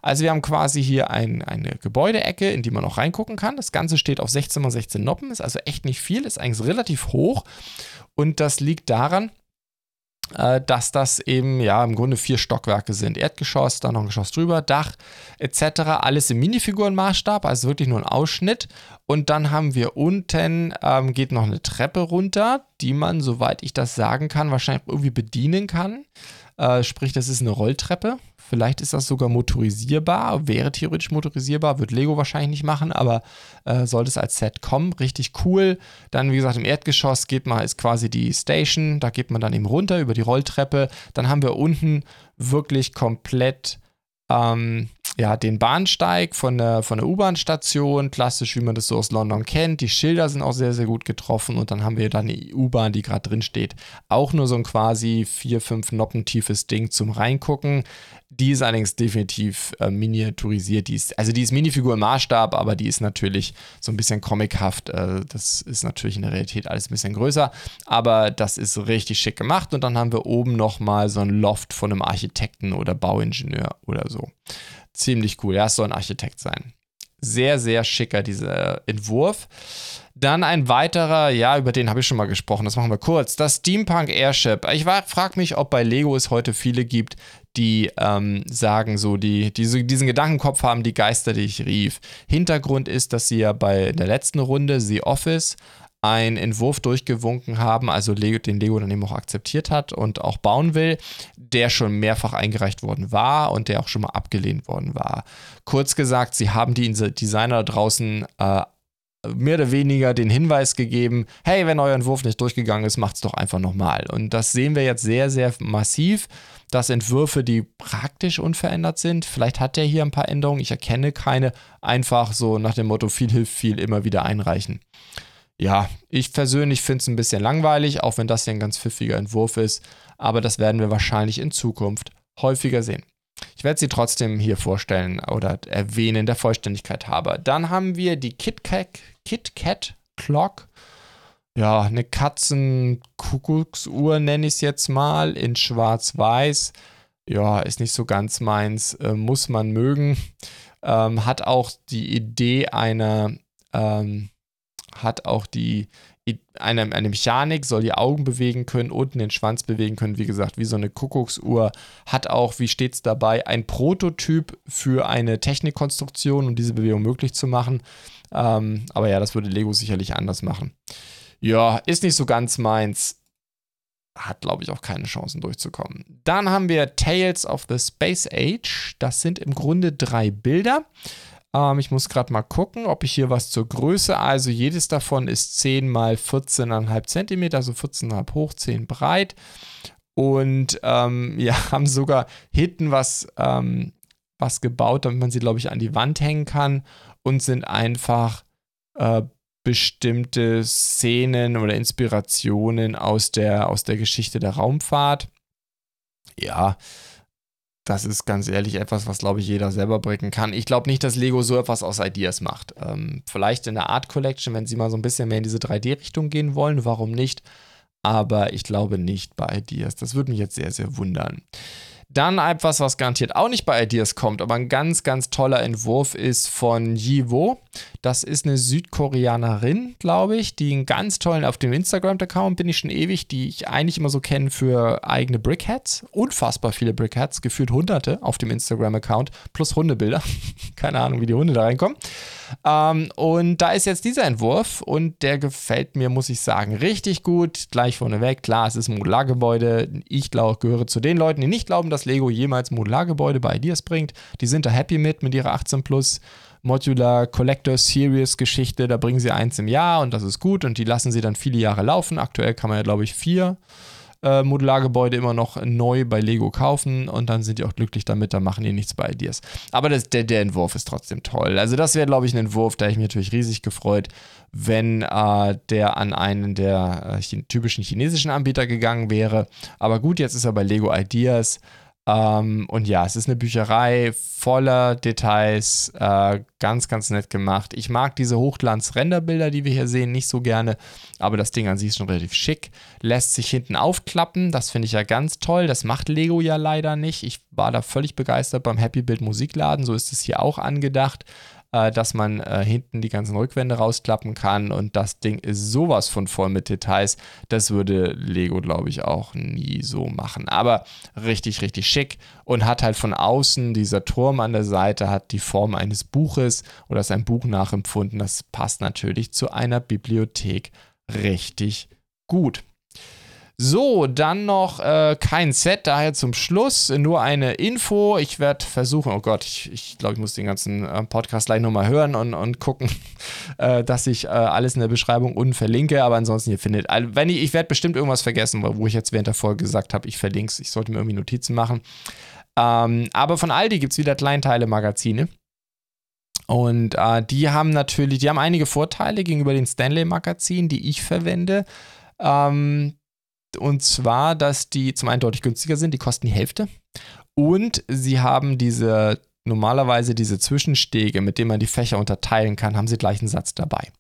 [SPEAKER 1] Also wir haben quasi hier ein, eine Gebäudeecke, in die man auch reingucken kann. Das Ganze steht auf 16 x 16 Noppen, ist also echt nicht viel, ist eigentlich relativ hoch. Und das liegt daran, dass das eben ja im Grunde vier Stockwerke sind. Erdgeschoss, dann noch ein Geschoss drüber, Dach etc. Alles im Minifigurenmaßstab, also wirklich nur ein Ausschnitt. Und dann haben wir unten, ähm, geht noch eine Treppe runter, die man, soweit ich das sagen kann, wahrscheinlich irgendwie bedienen kann. Äh, sprich, das ist eine Rolltreppe. Vielleicht ist das sogar motorisierbar, wäre theoretisch motorisierbar, wird Lego wahrscheinlich nicht machen, aber äh, sollte es als Set kommen, richtig cool. Dann, wie gesagt, im Erdgeschoss geht man, ist quasi die Station, da geht man dann eben runter über die Rolltreppe. Dann haben wir unten wirklich komplett ähm, ja, den Bahnsteig von der, von der U-Bahn-Station, klassisch wie man das so aus London kennt. Die Schilder sind auch sehr, sehr gut getroffen und dann haben wir dann die U-Bahn, die gerade drin steht. Auch nur so ein quasi vier, fünf Noppen tiefes Ding zum Reingucken. Die ist allerdings definitiv äh, miniaturisiert. Die ist, also die ist Minifigur im Maßstab, aber die ist natürlich so ein bisschen comichaft. Äh, das ist natürlich in der Realität alles ein bisschen größer, aber das ist richtig schick gemacht. Und dann haben wir oben nochmal so ein Loft von einem Architekten oder Bauingenieur oder so ziemlich cool. Ja, es soll ein Architekt sein. Sehr, sehr schicker, dieser Entwurf. Dann ein weiterer, ja, über den habe ich schon mal gesprochen, das machen wir kurz. Das Steampunk Airship. Ich frage mich, ob bei Lego es heute viele gibt, die ähm, sagen, so, die, die diesen Gedankenkopf haben, die Geister, die ich rief. Hintergrund ist, dass sie ja bei der letzten Runde The Office einen Entwurf durchgewunken haben, also Lego, den Lego dann eben auch akzeptiert hat und auch bauen will, der schon mehrfach eingereicht worden war und der auch schon mal abgelehnt worden war. Kurz gesagt, sie haben die Designer draußen äh, mehr oder weniger den Hinweis gegeben, hey, wenn euer Entwurf nicht durchgegangen ist, macht es doch einfach nochmal. Und das sehen wir jetzt sehr, sehr massiv, dass Entwürfe, die praktisch unverändert sind, vielleicht hat der hier ein paar Änderungen, ich erkenne keine, einfach so nach dem Motto, viel hilft viel, immer wieder einreichen ja, ich persönlich finde es ein bisschen langweilig, auch wenn das hier ein ganz pfiffiger Entwurf ist. Aber das werden wir wahrscheinlich in Zukunft häufiger sehen. Ich werde sie trotzdem hier vorstellen oder erwähnen, der Vollständigkeit habe. Dann haben wir die KitKat, KitKat Clock. Ja, eine Katzenkuckucksuhr nenne ich es jetzt mal, in schwarz-weiß. Ja, ist nicht so ganz meins, äh, muss man mögen. Ähm, hat auch die Idee einer ähm, hat auch die eine, eine Mechanik, soll die Augen bewegen können, unten den Schwanz bewegen können, wie gesagt, wie so eine Kuckucksuhr, hat auch, wie steht es dabei, ein Prototyp für eine Technikkonstruktion, um diese Bewegung möglich zu machen. Ähm, aber ja, das würde Lego sicherlich anders machen. Ja, ist nicht so ganz meins. Hat, glaube ich, auch keine Chancen durchzukommen. Dann haben wir Tales of the Space Age. Das sind im Grunde drei Bilder. Ähm, ich muss gerade mal gucken, ob ich hier was zur Größe, also jedes davon ist 10 mal 14,5 cm, also 14,5 hoch, 10 breit. Und ähm, ja, haben sogar hinten was, ähm, was gebaut, damit man sie, glaube ich, an die Wand hängen kann und sind einfach äh, bestimmte Szenen oder Inspirationen aus der, aus der Geschichte der Raumfahrt. Ja, das ist ganz ehrlich etwas, was, glaube ich, jeder selber bringen kann. Ich glaube nicht, dass Lego so etwas aus Ideas macht. Ähm, vielleicht in der Art Collection, wenn sie mal so ein bisschen mehr in diese 3D-Richtung gehen wollen, warum nicht? Aber ich glaube nicht bei Ideas. Das würde mich jetzt sehr, sehr wundern. Dann etwas, was garantiert auch nicht bei Ideas kommt, aber ein ganz, ganz toller Entwurf ist von Yivo. Das ist eine Südkoreanerin, glaube ich, die einen ganz tollen, auf dem Instagram-Account bin ich schon ewig, die ich eigentlich immer so kenne für eigene Brickheads. Unfassbar viele Brickheads, gefühlt hunderte auf dem Instagram-Account, plus Hundebilder. Keine Ahnung, wie die Hunde da reinkommen. Ähm, und da ist jetzt dieser Entwurf und der gefällt mir, muss ich sagen, richtig gut. Gleich vorneweg, klar, es ist ein Modulargebäude. Ich glaube, gehöre zu den Leuten, die nicht glauben, dass Lego jemals Modulargebäude bei Ideas bringt. Die sind da happy mit, mit ihrer 18 Plus Modular Collector Series Geschichte. Da bringen sie eins im Jahr und das ist gut und die lassen sie dann viele Jahre laufen. Aktuell kann man ja, glaube ich, vier äh, Modulargebäude immer noch neu bei Lego kaufen und dann sind die auch glücklich damit, da machen die nichts bei Ideas. Aber das, der, der Entwurf ist trotzdem toll. Also das wäre, glaube ich, ein Entwurf, da ich mich natürlich riesig gefreut, wenn äh, der an einen der äh, typischen chinesischen Anbieter gegangen wäre. Aber gut, jetzt ist er bei Lego Ideas. Ähm, und ja, es ist eine Bücherei voller Details, äh, ganz, ganz nett gemacht. Ich mag diese Hochglanz-Renderbilder, die wir hier sehen, nicht so gerne, aber das Ding an sich ist schon relativ schick. Lässt sich hinten aufklappen, das finde ich ja ganz toll. Das macht Lego ja leider nicht. Ich war da völlig begeistert beim Happy Build Musikladen, so ist es hier auch angedacht äh, dass man äh, hinten die ganzen Rückwände rausklappen kann und das Ding ist sowas von voll mit Details. Das würde Lego, glaube ich, auch nie so machen. Aber richtig, richtig schick und hat halt von außen, dieser Turm an der Seite hat die Form eines Buches oder ist ein Buch nachempfunden. Das passt natürlich zu einer Bibliothek richtig gut. So, dann noch äh, kein Set, daher zum Schluss nur eine Info. Ich werde versuchen, oh Gott, ich, ich glaube, ich muss den ganzen äh, Podcast gleich nochmal hören und, und gucken, äh, dass ich äh, alles in der Beschreibung unten verlinke. Aber ansonsten, ihr findet, wenn ich, ich werde bestimmt irgendwas vergessen, wo ich jetzt während der Folge gesagt habe, ich verlinke es. Ich sollte mir irgendwie Notizen machen. Ähm, aber von Aldi gibt es wieder Kleinteile-Magazine. Und äh, die haben natürlich, die haben einige Vorteile gegenüber den Stanley-Magazinen, die ich verwende. Ähm, und zwar, dass die zum einen deutlich günstiger sind, die kosten die Hälfte. Und sie haben diese normalerweise diese Zwischenstege, mit denen man die Fächer unterteilen kann, haben sie gleich einen Satz dabei.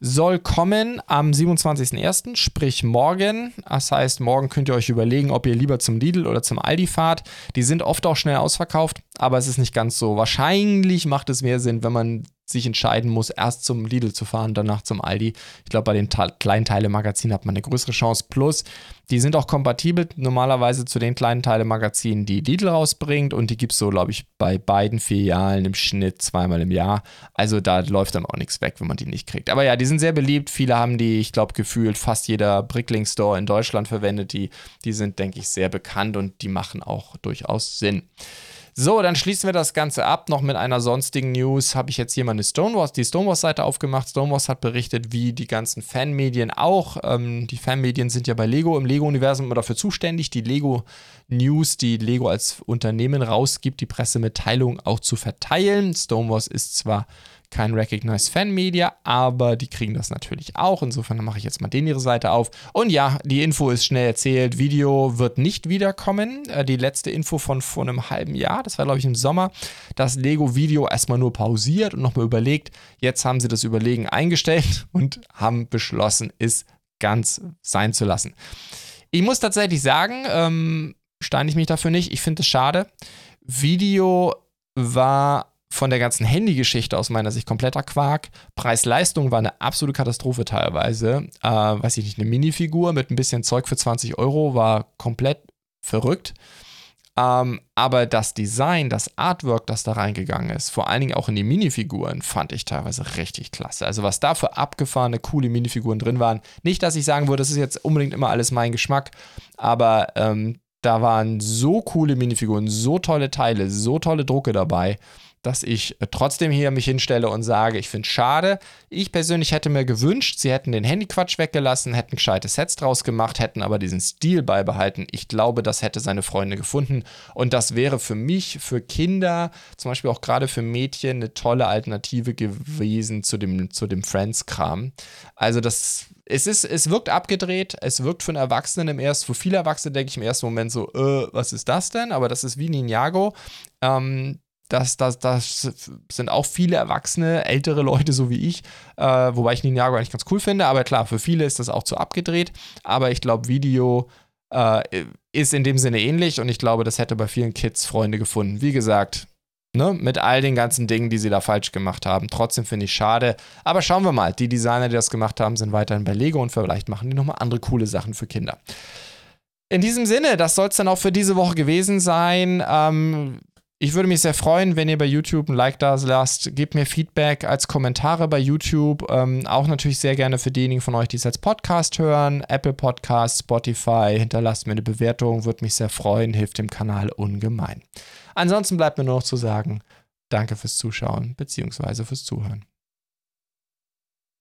[SPEAKER 1] Soll kommen am 27.01., sprich morgen. Das heißt, morgen könnt ihr euch überlegen, ob ihr lieber zum Lidl oder zum Aldi fahrt. Die sind oft auch schnell ausverkauft, aber es ist nicht ganz so. Wahrscheinlich macht es mehr Sinn, wenn man sich entscheiden muss, erst zum Lidl zu fahren, danach zum Aldi. Ich glaube, bei den Kleinteile-Magazinen hat man eine größere Chance. Plus, die sind auch kompatibel normalerweise zu den Kleinteile-Magazinen, die Lidl rausbringt. Und die gibt es so, glaube ich, bei beiden Filialen im Schnitt zweimal im Jahr. Also da läuft dann auch nichts weg, wenn man die nicht kriegt. Aber ja, die sind sehr beliebt. Viele haben die, ich glaube, gefühlt fast jeder Brickling-Store in Deutschland verwendet die. Die sind, denke ich, sehr bekannt und die machen auch durchaus Sinn. So, dann schließen wir das Ganze ab. Noch mit einer sonstigen News habe ich jetzt hier mal eine Stonewalls, die Stonewalls-Seite aufgemacht. Stonewalls hat berichtet, wie die ganzen Fanmedien auch. Ähm, die Fanmedien sind ja bei Lego im Lego-Universum immer dafür zuständig, die Lego-News, die Lego als Unternehmen rausgibt, die Pressemitteilung auch zu verteilen. Stonewalls ist zwar kein Recognized Fan Media, aber die kriegen das natürlich auch. Insofern mache ich jetzt mal den ihre Seite auf. Und ja, die Info ist schnell erzählt. Video wird nicht wiederkommen. Äh, die letzte Info von vor einem halben Jahr, das war glaube ich im Sommer, das Lego Video erstmal nur pausiert und nochmal überlegt. Jetzt haben sie das Überlegen eingestellt und haben beschlossen, es ganz sein zu lassen. Ich muss tatsächlich sagen, ähm, steine ich mich dafür nicht. Ich finde es schade. Video war von der ganzen Handy-Geschichte aus meiner Sicht kompletter Quark. Preis-Leistung war eine absolute Katastrophe teilweise. Äh, weiß ich nicht, eine Minifigur mit ein bisschen Zeug für 20 Euro war komplett verrückt. Ähm, aber das Design, das Artwork, das da reingegangen ist, vor allen Dingen auch in die Minifiguren, fand ich teilweise richtig klasse. Also was da für abgefahrene, coole Minifiguren drin waren. Nicht, dass ich sagen würde, das ist jetzt unbedingt immer alles mein Geschmack, aber ähm, da waren so coole Minifiguren, so tolle Teile, so tolle Drucke dabbai dass ich äh, trotzdem hier mich hinstelle und sage, ich finde es schade. Ich persönlich hätte mir gewünscht, sie hätten den Handyquatsch weggelassen, hätten gescheite Sets draus gemacht, hätten aber diesen Stil beibehalten. Ich glaube, das hätte seine Freunde gefunden. Und das wäre für mich, für Kinder, zum Beispiel auch gerade für Mädchen, eine tolle Alternative gewesen zu dem, zu dem Friends-Kram. Also das es ist, es wirkt abgedreht, es wirkt für einen Erwachsenen im ersten, für viele Erwachsene denke ich im ersten Moment so, äh, was ist das denn? Aber das ist wie Ninjago. Ähm, das, das, das sind auch viele erwachsene, ältere Leute, so wie ich, äh, wobei ich Ninjago eigentlich ganz cool finde, aber klar, für viele ist das auch zu abgedreht, aber ich glaube, Video äh, ist in dem Sinne ähnlich und ich glaube, das hätte bei vielen Kids Freunde gefunden. Wie gesagt, ne, mit all den ganzen Dingen, die sie da falsch gemacht haben. Trotzdem finde ich schade, aber schauen wir mal, die Designer, die das gemacht haben, sind weiterhin bei Lego und vielleicht machen die nochmal andere coole Sachen für Kinder. In diesem Sinne, das soll es dann auch für diese Woche gewesen sein. Ähm, Ich würde mich sehr freuen, wenn ihr bei YouTube ein Like da lasst. Gebt mir Feedback als Kommentare bei YouTube. Ähm, auch natürlich sehr gerne für diejenigen von euch, die es als Podcast hören. Apple Podcast, Spotify. Hinterlasst mir eine Bewertung. Würde mich sehr freuen. Hilft dem Kanal ungemein. Ansonsten bleibt mir nur noch zu sagen, danke fürs Zuschauen bzw. fürs Zuhören.